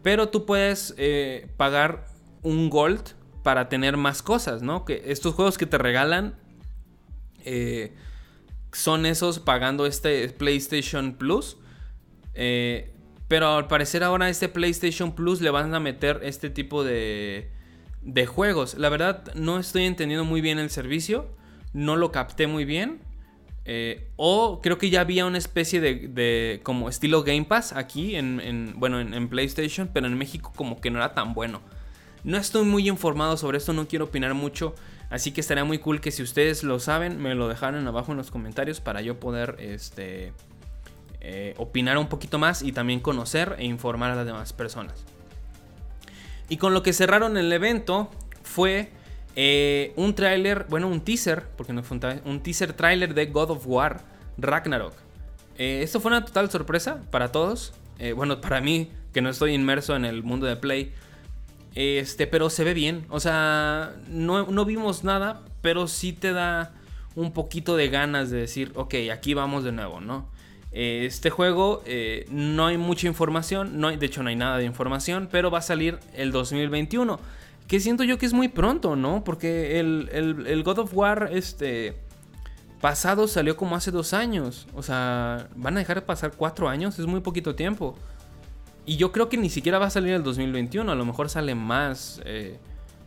Pero tú puedes eh, pagar un gold para tener más cosas, ¿no? Que estos juegos que te regalan eh, son esos pagando este PlayStation Plus. pero al parecer ahora este PlayStation Plus le van a meter este tipo de de juegos. La verdad, no estoy entendiendo muy bien el servicio. No lo capté muy bien. Eh, o creo que ya había una especie de, como estilo Game Pass aquí en, bueno, en, PlayStation, pero en México como que no era tan bueno. No estoy muy informado sobre esto, no quiero opinar mucho, así que estaría muy cool que si ustedes lo saben me lo dejaran abajo en los comentarios para yo poder este, eh, opinar un poquito más y también conocer e informar a las demás personas. Y con lo que cerraron el evento fue eh, un tráiler, bueno, un teaser, porque no fue un, teaser tráiler de God of War Ragnarok. Eh, esto fue una total sorpresa para todos. Eh, bueno, para mí, que no estoy inmerso en el mundo de Play. Este, pero se ve bien. O sea, no, no vimos nada, pero sí te da un poquito de ganas de decir, ok, aquí vamos de nuevo, ¿no? Este juego no hay mucha información, no hay, de hecho no hay nada de información, pero va a salir el 2021. Que siento yo que es muy pronto, ¿no? Porque el, God of War este, pasado salió como hace dos años. O sea, van a dejar de pasar cuatro años, es muy poquito tiempo. Y yo creo que ni siquiera va a salir el 2021, a lo mejor sale más.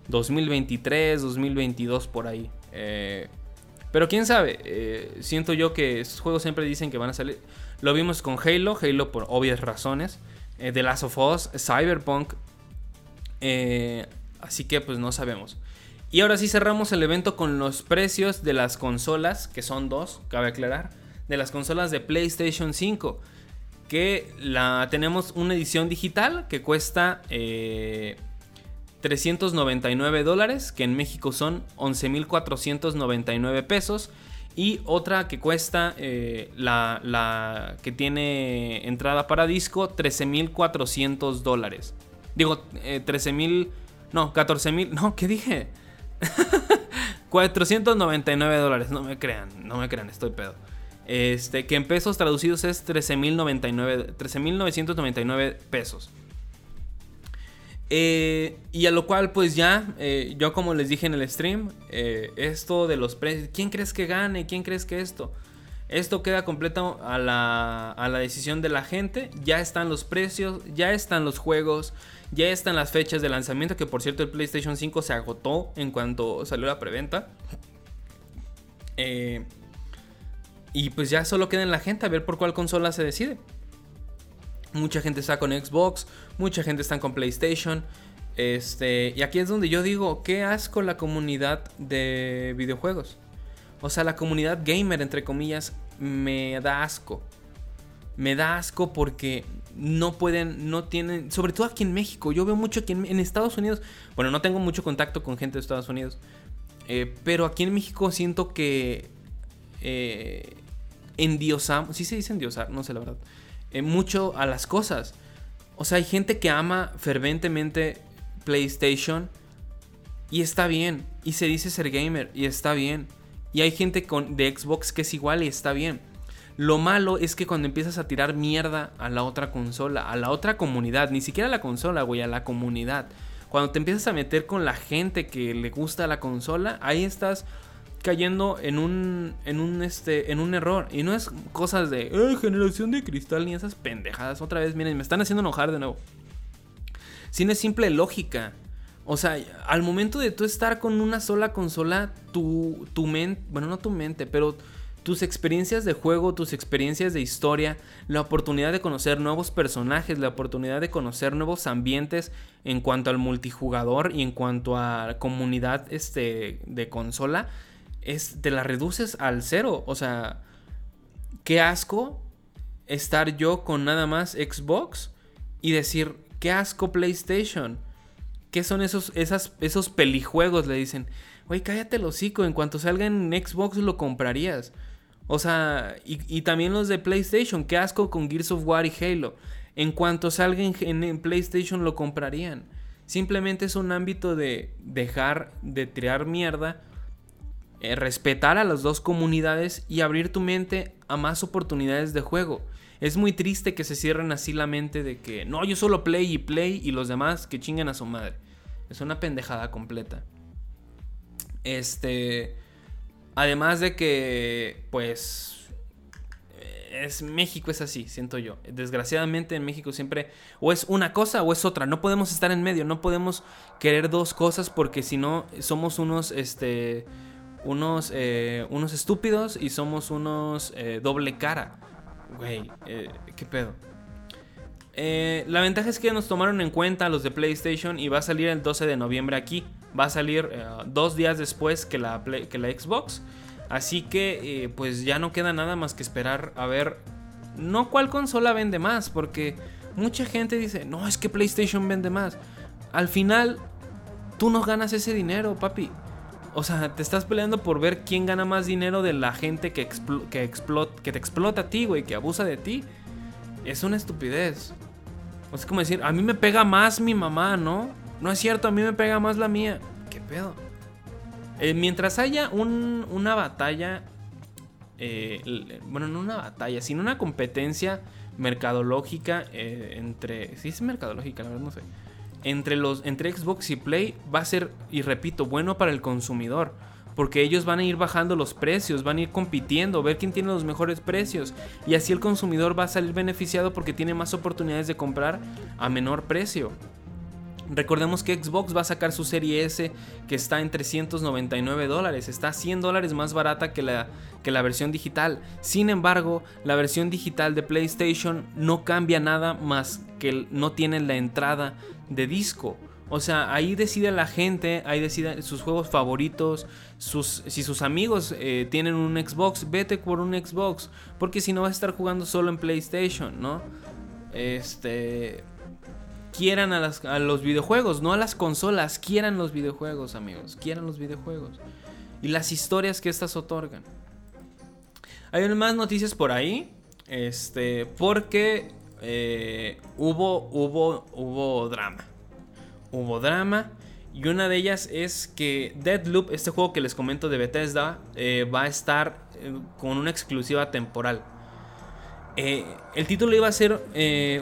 2023, eh, 2022 por ahí. Eh, pero quién sabe, eh, siento yo que estos juegos siempre dicen que van a salir. Lo vimos con Halo, Halo por obvias razones. Eh, The Last of Us, Cyberpunk. Eh, así que pues no sabemos. Y ahora sí cerramos el evento con los precios de las consolas, que son dos, cabe aclarar. De las consolas de PlayStation 5. Que la, tenemos una edición digital que cuesta 399 dólares, que en México son 11.499 pesos. Y otra que cuesta, eh, la, la, que tiene entrada para disco, 13.400 dólares. Digo, eh, 13.000, no, 14.000, no, ¿qué dije? 499 dólares, no me crean, no me crean, estoy pedo. Este, que en pesos traducidos es 13.999 pesos. Eh, y a lo cual, pues ya, eh, yo como les dije en el stream, eh, esto de los precios, ¿quién crees que gane? ¿Quién crees que esto? Esto queda completo a la, a la decisión de la gente. Ya están los precios, ya están los juegos, ya están las fechas de lanzamiento. Que por cierto, el PlayStation 5 se agotó en cuanto salió la preventa. y pues ya solo queda en la gente a ver por cuál consola se decide. Mucha gente está con Xbox, mucha gente está con PlayStation. Este, y aquí es donde yo digo, qué asco la comunidad de videojuegos. O sea, la comunidad gamer, entre comillas, me da asco. Me da asco porque no pueden, no tienen, sobre todo aquí en México. Yo veo mucho aquí en, Estados Unidos. Bueno, no tengo mucho contacto con gente de Estados Unidos. Eh, pero aquí en México siento que eh, endiosamos. Sí se dice endiosar, no sé la verdad. Eh, mucho a las cosas. O sea, hay gente que ama ferventemente PlayStation y está bien. Y se dice ser gamer y está bien. Y hay gente con, de Xbox que es igual y está bien. Lo malo es que cuando empiezas a tirar mierda a la otra consola, a la otra comunidad, ni siquiera a la consola, güey, a la comunidad. Cuando te empiezas a meter con la gente que le gusta la consola, ahí estás cayendo en un, en un, este, en un error. Y no es cosas de eh, generación de cristal ni esas pendejadas. Otra vez, miren, me están haciendo enojar de nuevo. Sino es simple lógica. O sea, al momento de tú estar con una sola consola, tu, tu mente, bueno, no tu mente, pero tus experiencias de juego, tus experiencias de historia, la oportunidad de conocer nuevos personajes, la oportunidad de conocer nuevos ambientes en cuanto al multijugador y en cuanto a comunidad este, de consola, es, te la reduces al cero. O sea, qué asco estar yo con nada más Xbox y decir, qué asco PlayStation. ¿Qué son esos, esas, esos pelijuegos? Le dicen, güey, cállate el hocico, en cuanto salga en Xbox lo comprarías. O sea, y, también los de PlayStation, qué asco con Gears of War y Halo. En cuanto salga en PlayStation lo comprarían. Simplemente es un ámbito de dejar de tirar mierda eh, respetar a las dos comunidades y abrir tu mente a más oportunidades de juego. Es muy triste que se cierren así la mente de que no, yo solo play y play y los demás que chinguen a su madre. Es una pendejada completa. Este. Además de que, pues. Es México es así, siento yo. Desgraciadamente en México siempre o es una cosa o es otra. No podemos estar en medio, no podemos querer dos cosas porque si no somos unos este unos, eh, unos estúpidos y somos unos eh, doble cara. Güey, eh, ¿qué pedo? La ventaja es que nos tomaron en cuenta los de PlayStation y va a salir el 12 de noviembre aquí. Va a salir dos días después que la, Xbox. Así que pues ya no queda nada más que esperar a ver no cuál consola vende más. Porque mucha gente dice, no, es que PlayStation vende más. Al final, tú no ganas ese dinero, papi. O sea, te estás peleando por ver quién gana más dinero de la gente que, que, que te explota a ti, güey, que abusa de ti. Es una estupidez. O sea, como decir, a mí me pega más mi mamá, ¿no? No es cierto, a mí me pega más la mía. ¿Qué pedo? Eh, mientras haya una batalla, eh, bueno, no una batalla, sino una competencia mercadológica eh, entre... Sí, es mercadológica, la verdad no sé entre, los, entre Xbox y Play va a ser, y repito, bueno para el consumidor. Porque ellos van a ir bajando los precios, van a ir compitiendo, ver quién tiene los mejores precios. Y así el consumidor va a salir beneficiado porque tiene más oportunidades de comprar a menor precio. Recordemos que Xbox va a sacar su serie S que está en 399 dólares. Está 100 dólares más barata que la, que la versión digital. Sin embargo, la versión digital de PlayStation no cambia nada más que no tiene la entrada de disco. O sea, ahí decide la gente, ahí decide sus juegos favoritos, sus, si sus amigos eh, tienen un Xbox, vete por un Xbox, porque si no vas a estar jugando solo en PlayStation, ¿no? Este, quieran a, los videojuegos, no a las consolas, quieran los videojuegos, amigos, quieran los videojuegos. Y las historias que estas otorgan. Hay más noticias por ahí. Este, porque eh, hubo, hubo, hubo drama. Hubo drama. Y una de ellas es que Deadloop, este juego que les comento de Bethesda, eh, va a estar eh, con una exclusiva temporal. el título iba a ser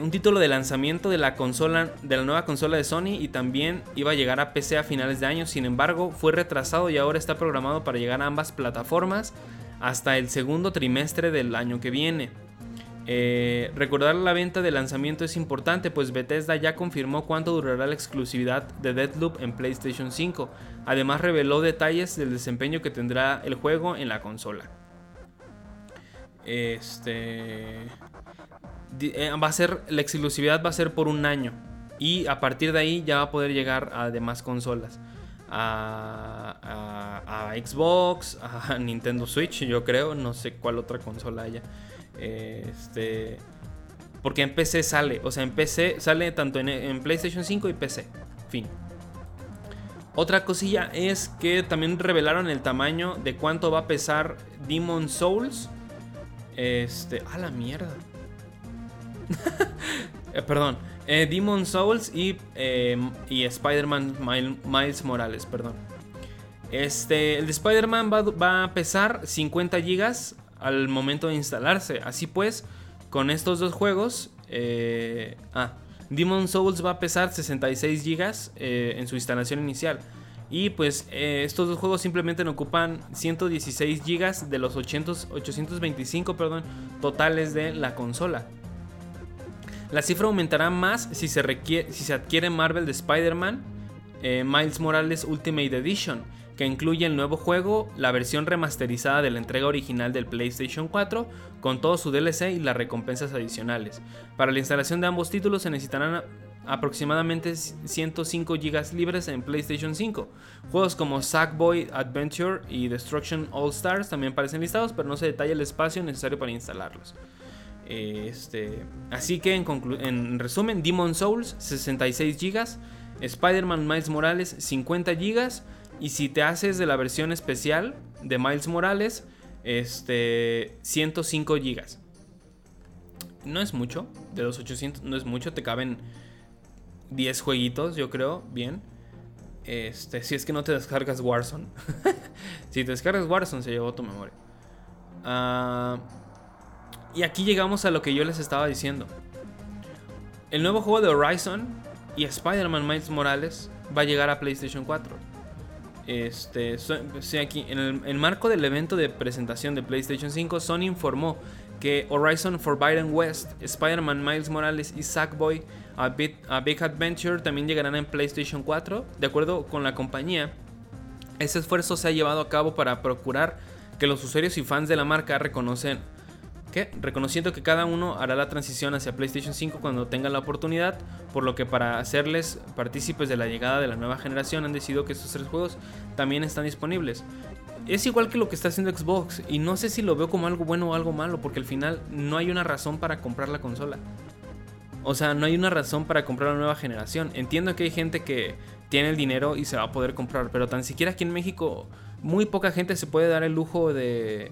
un título de lanzamiento de la consola, de la nueva consola de Sony y también iba a llegar a PC a finales de año. Sin embargo, fue retrasado y ahora está programado para llegar a ambas plataformas hasta el segundo trimestre del año que viene. Eh, recordar la venta de lanzamiento es importante, pues Bethesda ya confirmó cuánto durará la exclusividad de Deadloop en PlayStation 5. Además reveló detalles del desempeño que tendrá el juego en la consola. Este eh, va a ser la exclusividad va a ser por un año y a partir de ahí ya va a poder llegar a demás consolas. A, a Xbox, a Nintendo Switch, yo creo, no sé cuál otra consola haya. Este. Porque en PC sale. O sea, en PC sale tanto en, PlayStation 5 y PC. Fin. Otra cosilla es que también revelaron el tamaño de cuánto va a pesar Demon Souls. Este. A la mierda. Eh, perdón. Eh, Demon Souls y, eh, y Spider-Man Miles Morales, perdón. Este, el de Spider-Man va, va, a pesar 50 GB al momento de instalarse. Así pues, con estos dos juegos, eh, ah, Demon Souls va a pesar 66 GB eh, en su instalación inicial. Y pues eh, estos dos juegos simplemente ocupan 116 GB de los 825 perdón, totales de la consola. La cifra aumentará más si se, requiere, si se adquiere Marvel de Spider-Man Miles Morales Ultimate Edition que incluye el nuevo juego, la versión remasterizada de la entrega original del PlayStation 4, con todo su DLC y las recompensas adicionales. Para la instalación de ambos títulos se necesitarán aproximadamente 105 GB libres en PlayStation 5. Juegos como Sackboy Adventure y Destruction All Stars también parecen listados, pero no se detalla el espacio necesario para instalarlos. Este, así que en, en resumen, Demon Souls 66 GB, Spider-Man Miles Morales 50 GB, y si te haces de la versión especial de Miles Morales, este 105 GB. No es mucho, de los 800 no es mucho, te caben 10 jueguitos, yo creo, bien. Este, si es que no te descargas Warzone. si te descargas Warzone se llevó tu memoria. Ah, y aquí llegamos a lo que yo les estaba diciendo. El nuevo juego de Horizon y Spider-Man Miles Morales va a llegar a PlayStation 4. Este, aquí, en el, marco del evento de presentación de PlayStation 5, Sony informó que Horizon Forbidden West, Spider-Man Miles Morales y Sackboy a, a Big Adventure también llegarán en PlayStation 4. De acuerdo con la compañía, ese esfuerzo se ha llevado a cabo para procurar que los usuarios y fans de la marca reconocen ¿Qué? Reconociendo que cada uno hará la transición hacia PlayStation 5 cuando tenga la oportunidad, por lo que para hacerles partícipes de la llegada de la nueva generación han decidido que estos tres juegos también están disponibles. Es igual que lo que está haciendo Xbox y no sé si lo veo como algo bueno o algo malo, porque al final no hay una razón para comprar la consola. O sea, no hay una razón para comprar la nueva generación. Entiendo que hay gente que tiene el dinero y se va a poder comprar, pero tan siquiera aquí en México muy poca gente se puede dar el lujo de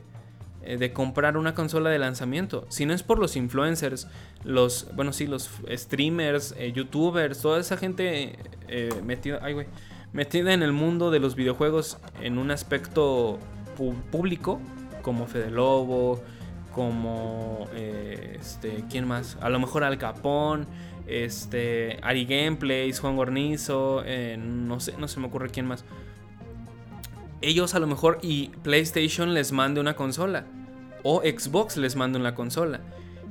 de comprar una consola de lanzamiento. Si no es por los influencers, los, bueno, sí, los streamers, eh, youtubers, toda esa gente eh, metida, ay, metida en el mundo de los videojuegos en un aspecto público, como Fede Lobo, como, este, ¿quién más? A lo mejor Al Capón, este, Ari Gameplays, Juan Gornizo, no sé, no se me ocurre quién más ellos a lo mejor y PlayStation les mande una consola. O Xbox les mande una consola.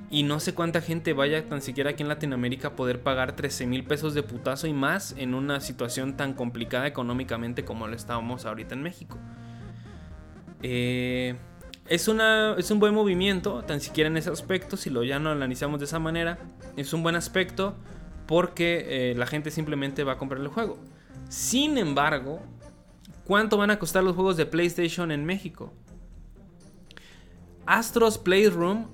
Y no sé cuánta gente vaya tan siquiera aquí en Latinoamérica a poder pagar 13 mil pesos de putazo y más en una situación tan complicada económicamente como lo estábamos ahorita en México. Eh, es, una, es un buen movimiento, tan siquiera en ese aspecto, si lo ya no analizamos de esa manera. Es un buen aspecto porque eh, la gente simplemente va a comprar el juego. Sin embargo, ¿Cuánto van a costar los juegos de PlayStation en México? Astros Playroom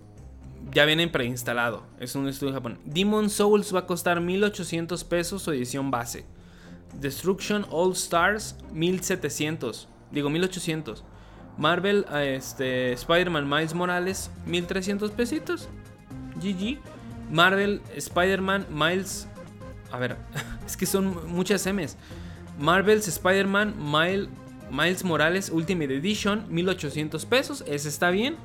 ya viene preinstalado. Es un estudio Japón. Demon Souls va a costar 1800 pesos su edición base. Destruction All Stars 1700. Digo 1800. Marvel, este, Spider-Man Miles Morales, 1300 pesitos. GG. Marvel, Spider-Man, Miles. A ver, es que son muchas M's. Marvel's Spider-Man, Miles, Morales Ultimate Edition, 1800 pesos. Ese está bien.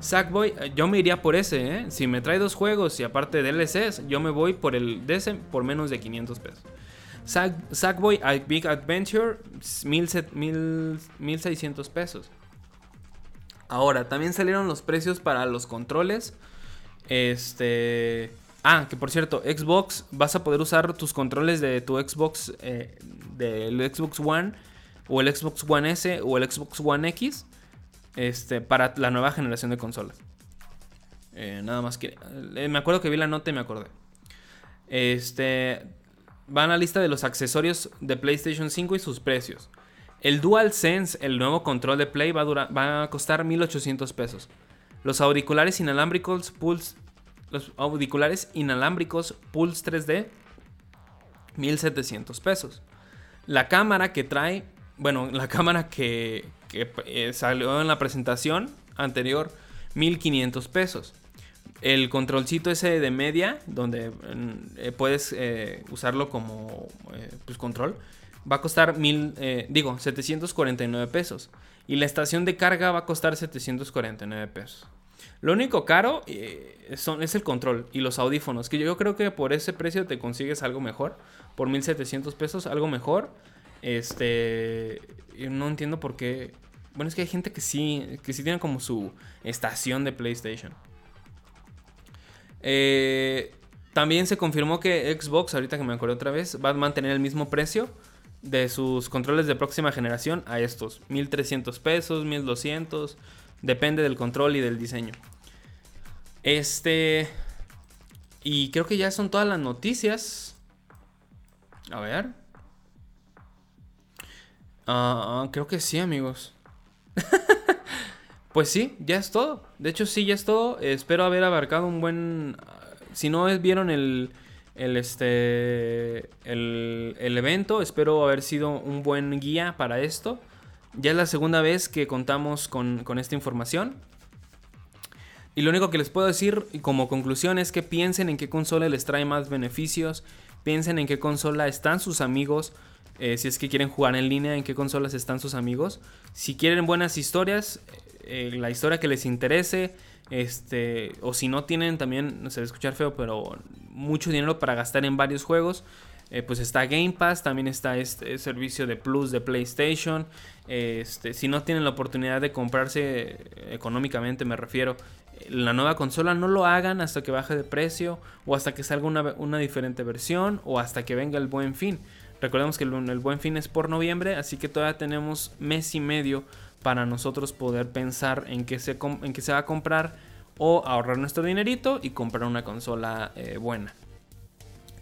Sackboy, eh, yo me iría por ese, ¿eh? Si me trae dos juegos y aparte DLCs, yo me voy por el de por menos de 500 pesos. Sackboy A Big Adventure, 1600 pesos. Ahora, también salieron los precios para los controles. Este. Ah, que por cierto, Xbox, vas a poder usar tus controles de tu Xbox, eh, del Xbox One, o el Xbox One S, o el Xbox One X, este, para la nueva generación de consolas. Eh, nada más que. Eh, me acuerdo que vi la nota y me acordé. Este. Van a la lista de los accesorios de PlayStation 5 y sus precios. El DualSense, el nuevo control de Play, va a, va a costar 1800 pesos. Los auriculares inalámbricos Pulse, los auriculares inalámbricos Pulse 3D, 1700 pesos. La cámara que trae, bueno, la cámara que, eh, salió en la presentación anterior, 1500 pesos. El controlcito ese de media, donde eh, puedes eh, usarlo como pues, control, va a costar mil, digo, 749 pesos. Y la estación de carga va a costar 749 pesos. Lo único caro eh, son, es el control y los audífonos, que yo creo que por ese precio te consigues algo mejor. Por 1700 pesos, algo mejor. Este, no entiendo por qué. Bueno, es que hay gente que sí, que sí tiene como su estación de PlayStation. Eh, también se confirmó que Xbox, ahorita que me acuerdo otra vez, va a mantener el mismo precio de sus controles de próxima generación a estos. 1300 pesos, 1200. Depende del control y del diseño. Este. Y creo que ya son todas las noticias. A ver. Ah, creo que sí, amigos. pues sí, ya es todo. De hecho, sí, ya es todo. Espero haber abarcado un buen. Si no vieron el el, este, el, evento. Espero haber sido un buen guía para esto. Ya es la segunda vez que contamos con, esta información. Y lo único que les puedo decir como conclusión es que piensen en qué consola les trae más beneficios. Piensen en qué consola están sus amigos. Eh, si es que quieren jugar en línea, en qué consolas están sus amigos. Si quieren buenas historias, eh, la historia que les interese. Este, o si no tienen también, no sé, escuchar feo, pero mucho dinero para gastar en varios juegos. Eh, pues está Game Pass, también está este servicio de Plus de PlayStation. Este, si no tienen la oportunidad de comprarse económicamente, me refiero, la nueva consola, no lo hagan hasta que baje de precio o hasta que salga una, diferente versión o hasta que venga el buen fin. Recordemos que el, buen fin es por noviembre, así que todavía tenemos mes y medio para nosotros poder pensar en qué se, en qué se va a comprar o ahorrar nuestro dinerito y comprar una consola eh, buena.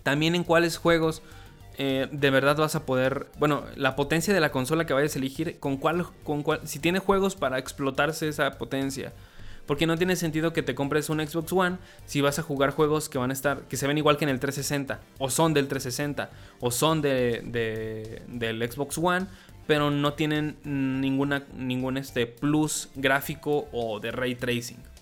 También en cuáles juegos eh, de verdad vas a poder, bueno, la potencia de la consola que vayas a elegir, con cuál, con cuál, si tiene juegos para explotarse esa potencia. Porque no tiene sentido que te compres un Xbox One si vas a jugar juegos que van a estar, que se ven igual que en el 360, o son del 360, o son de, del Xbox One, pero no tienen ninguna, ningún este plus gráfico o de ray tracing.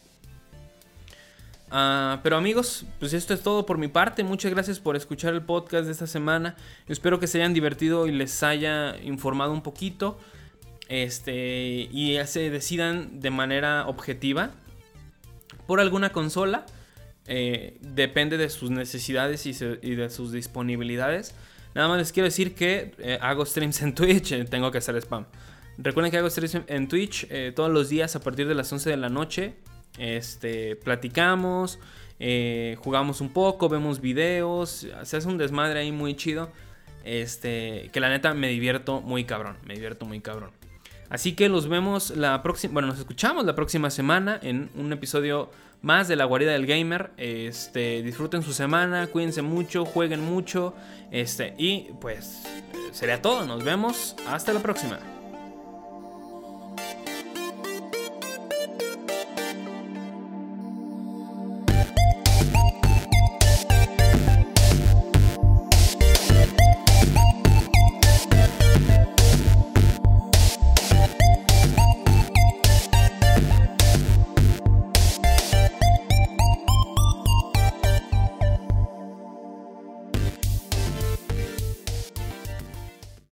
Ah, pero amigos, pues esto es todo por mi parte. Muchas gracias por escuchar el podcast de esta semana. Espero que se hayan divertido y les haya informado un poquito. Este, y se decidan de manera objetiva por alguna consola. Eh, depende de sus necesidades y, de sus disponibilidades. Nada más les quiero decir que eh, hago streams en Twitch, eh, tengo que hacer spam. Recuerden que hago streams en Twitch todos los días a partir de las 11 de la noche. Este, platicamos, eh, jugamos un poco, vemos videos, se hace un desmadre ahí muy chido. Este, que la neta me divierto muy cabrón, me divierto muy cabrón. Así que los vemos la próxima, bueno, nos escuchamos la próxima semana en un episodio más de la guarida del gamer. Este, disfruten su semana, cuídense mucho, jueguen mucho, este, y pues sería todo. Nos vemos, hasta la próxima.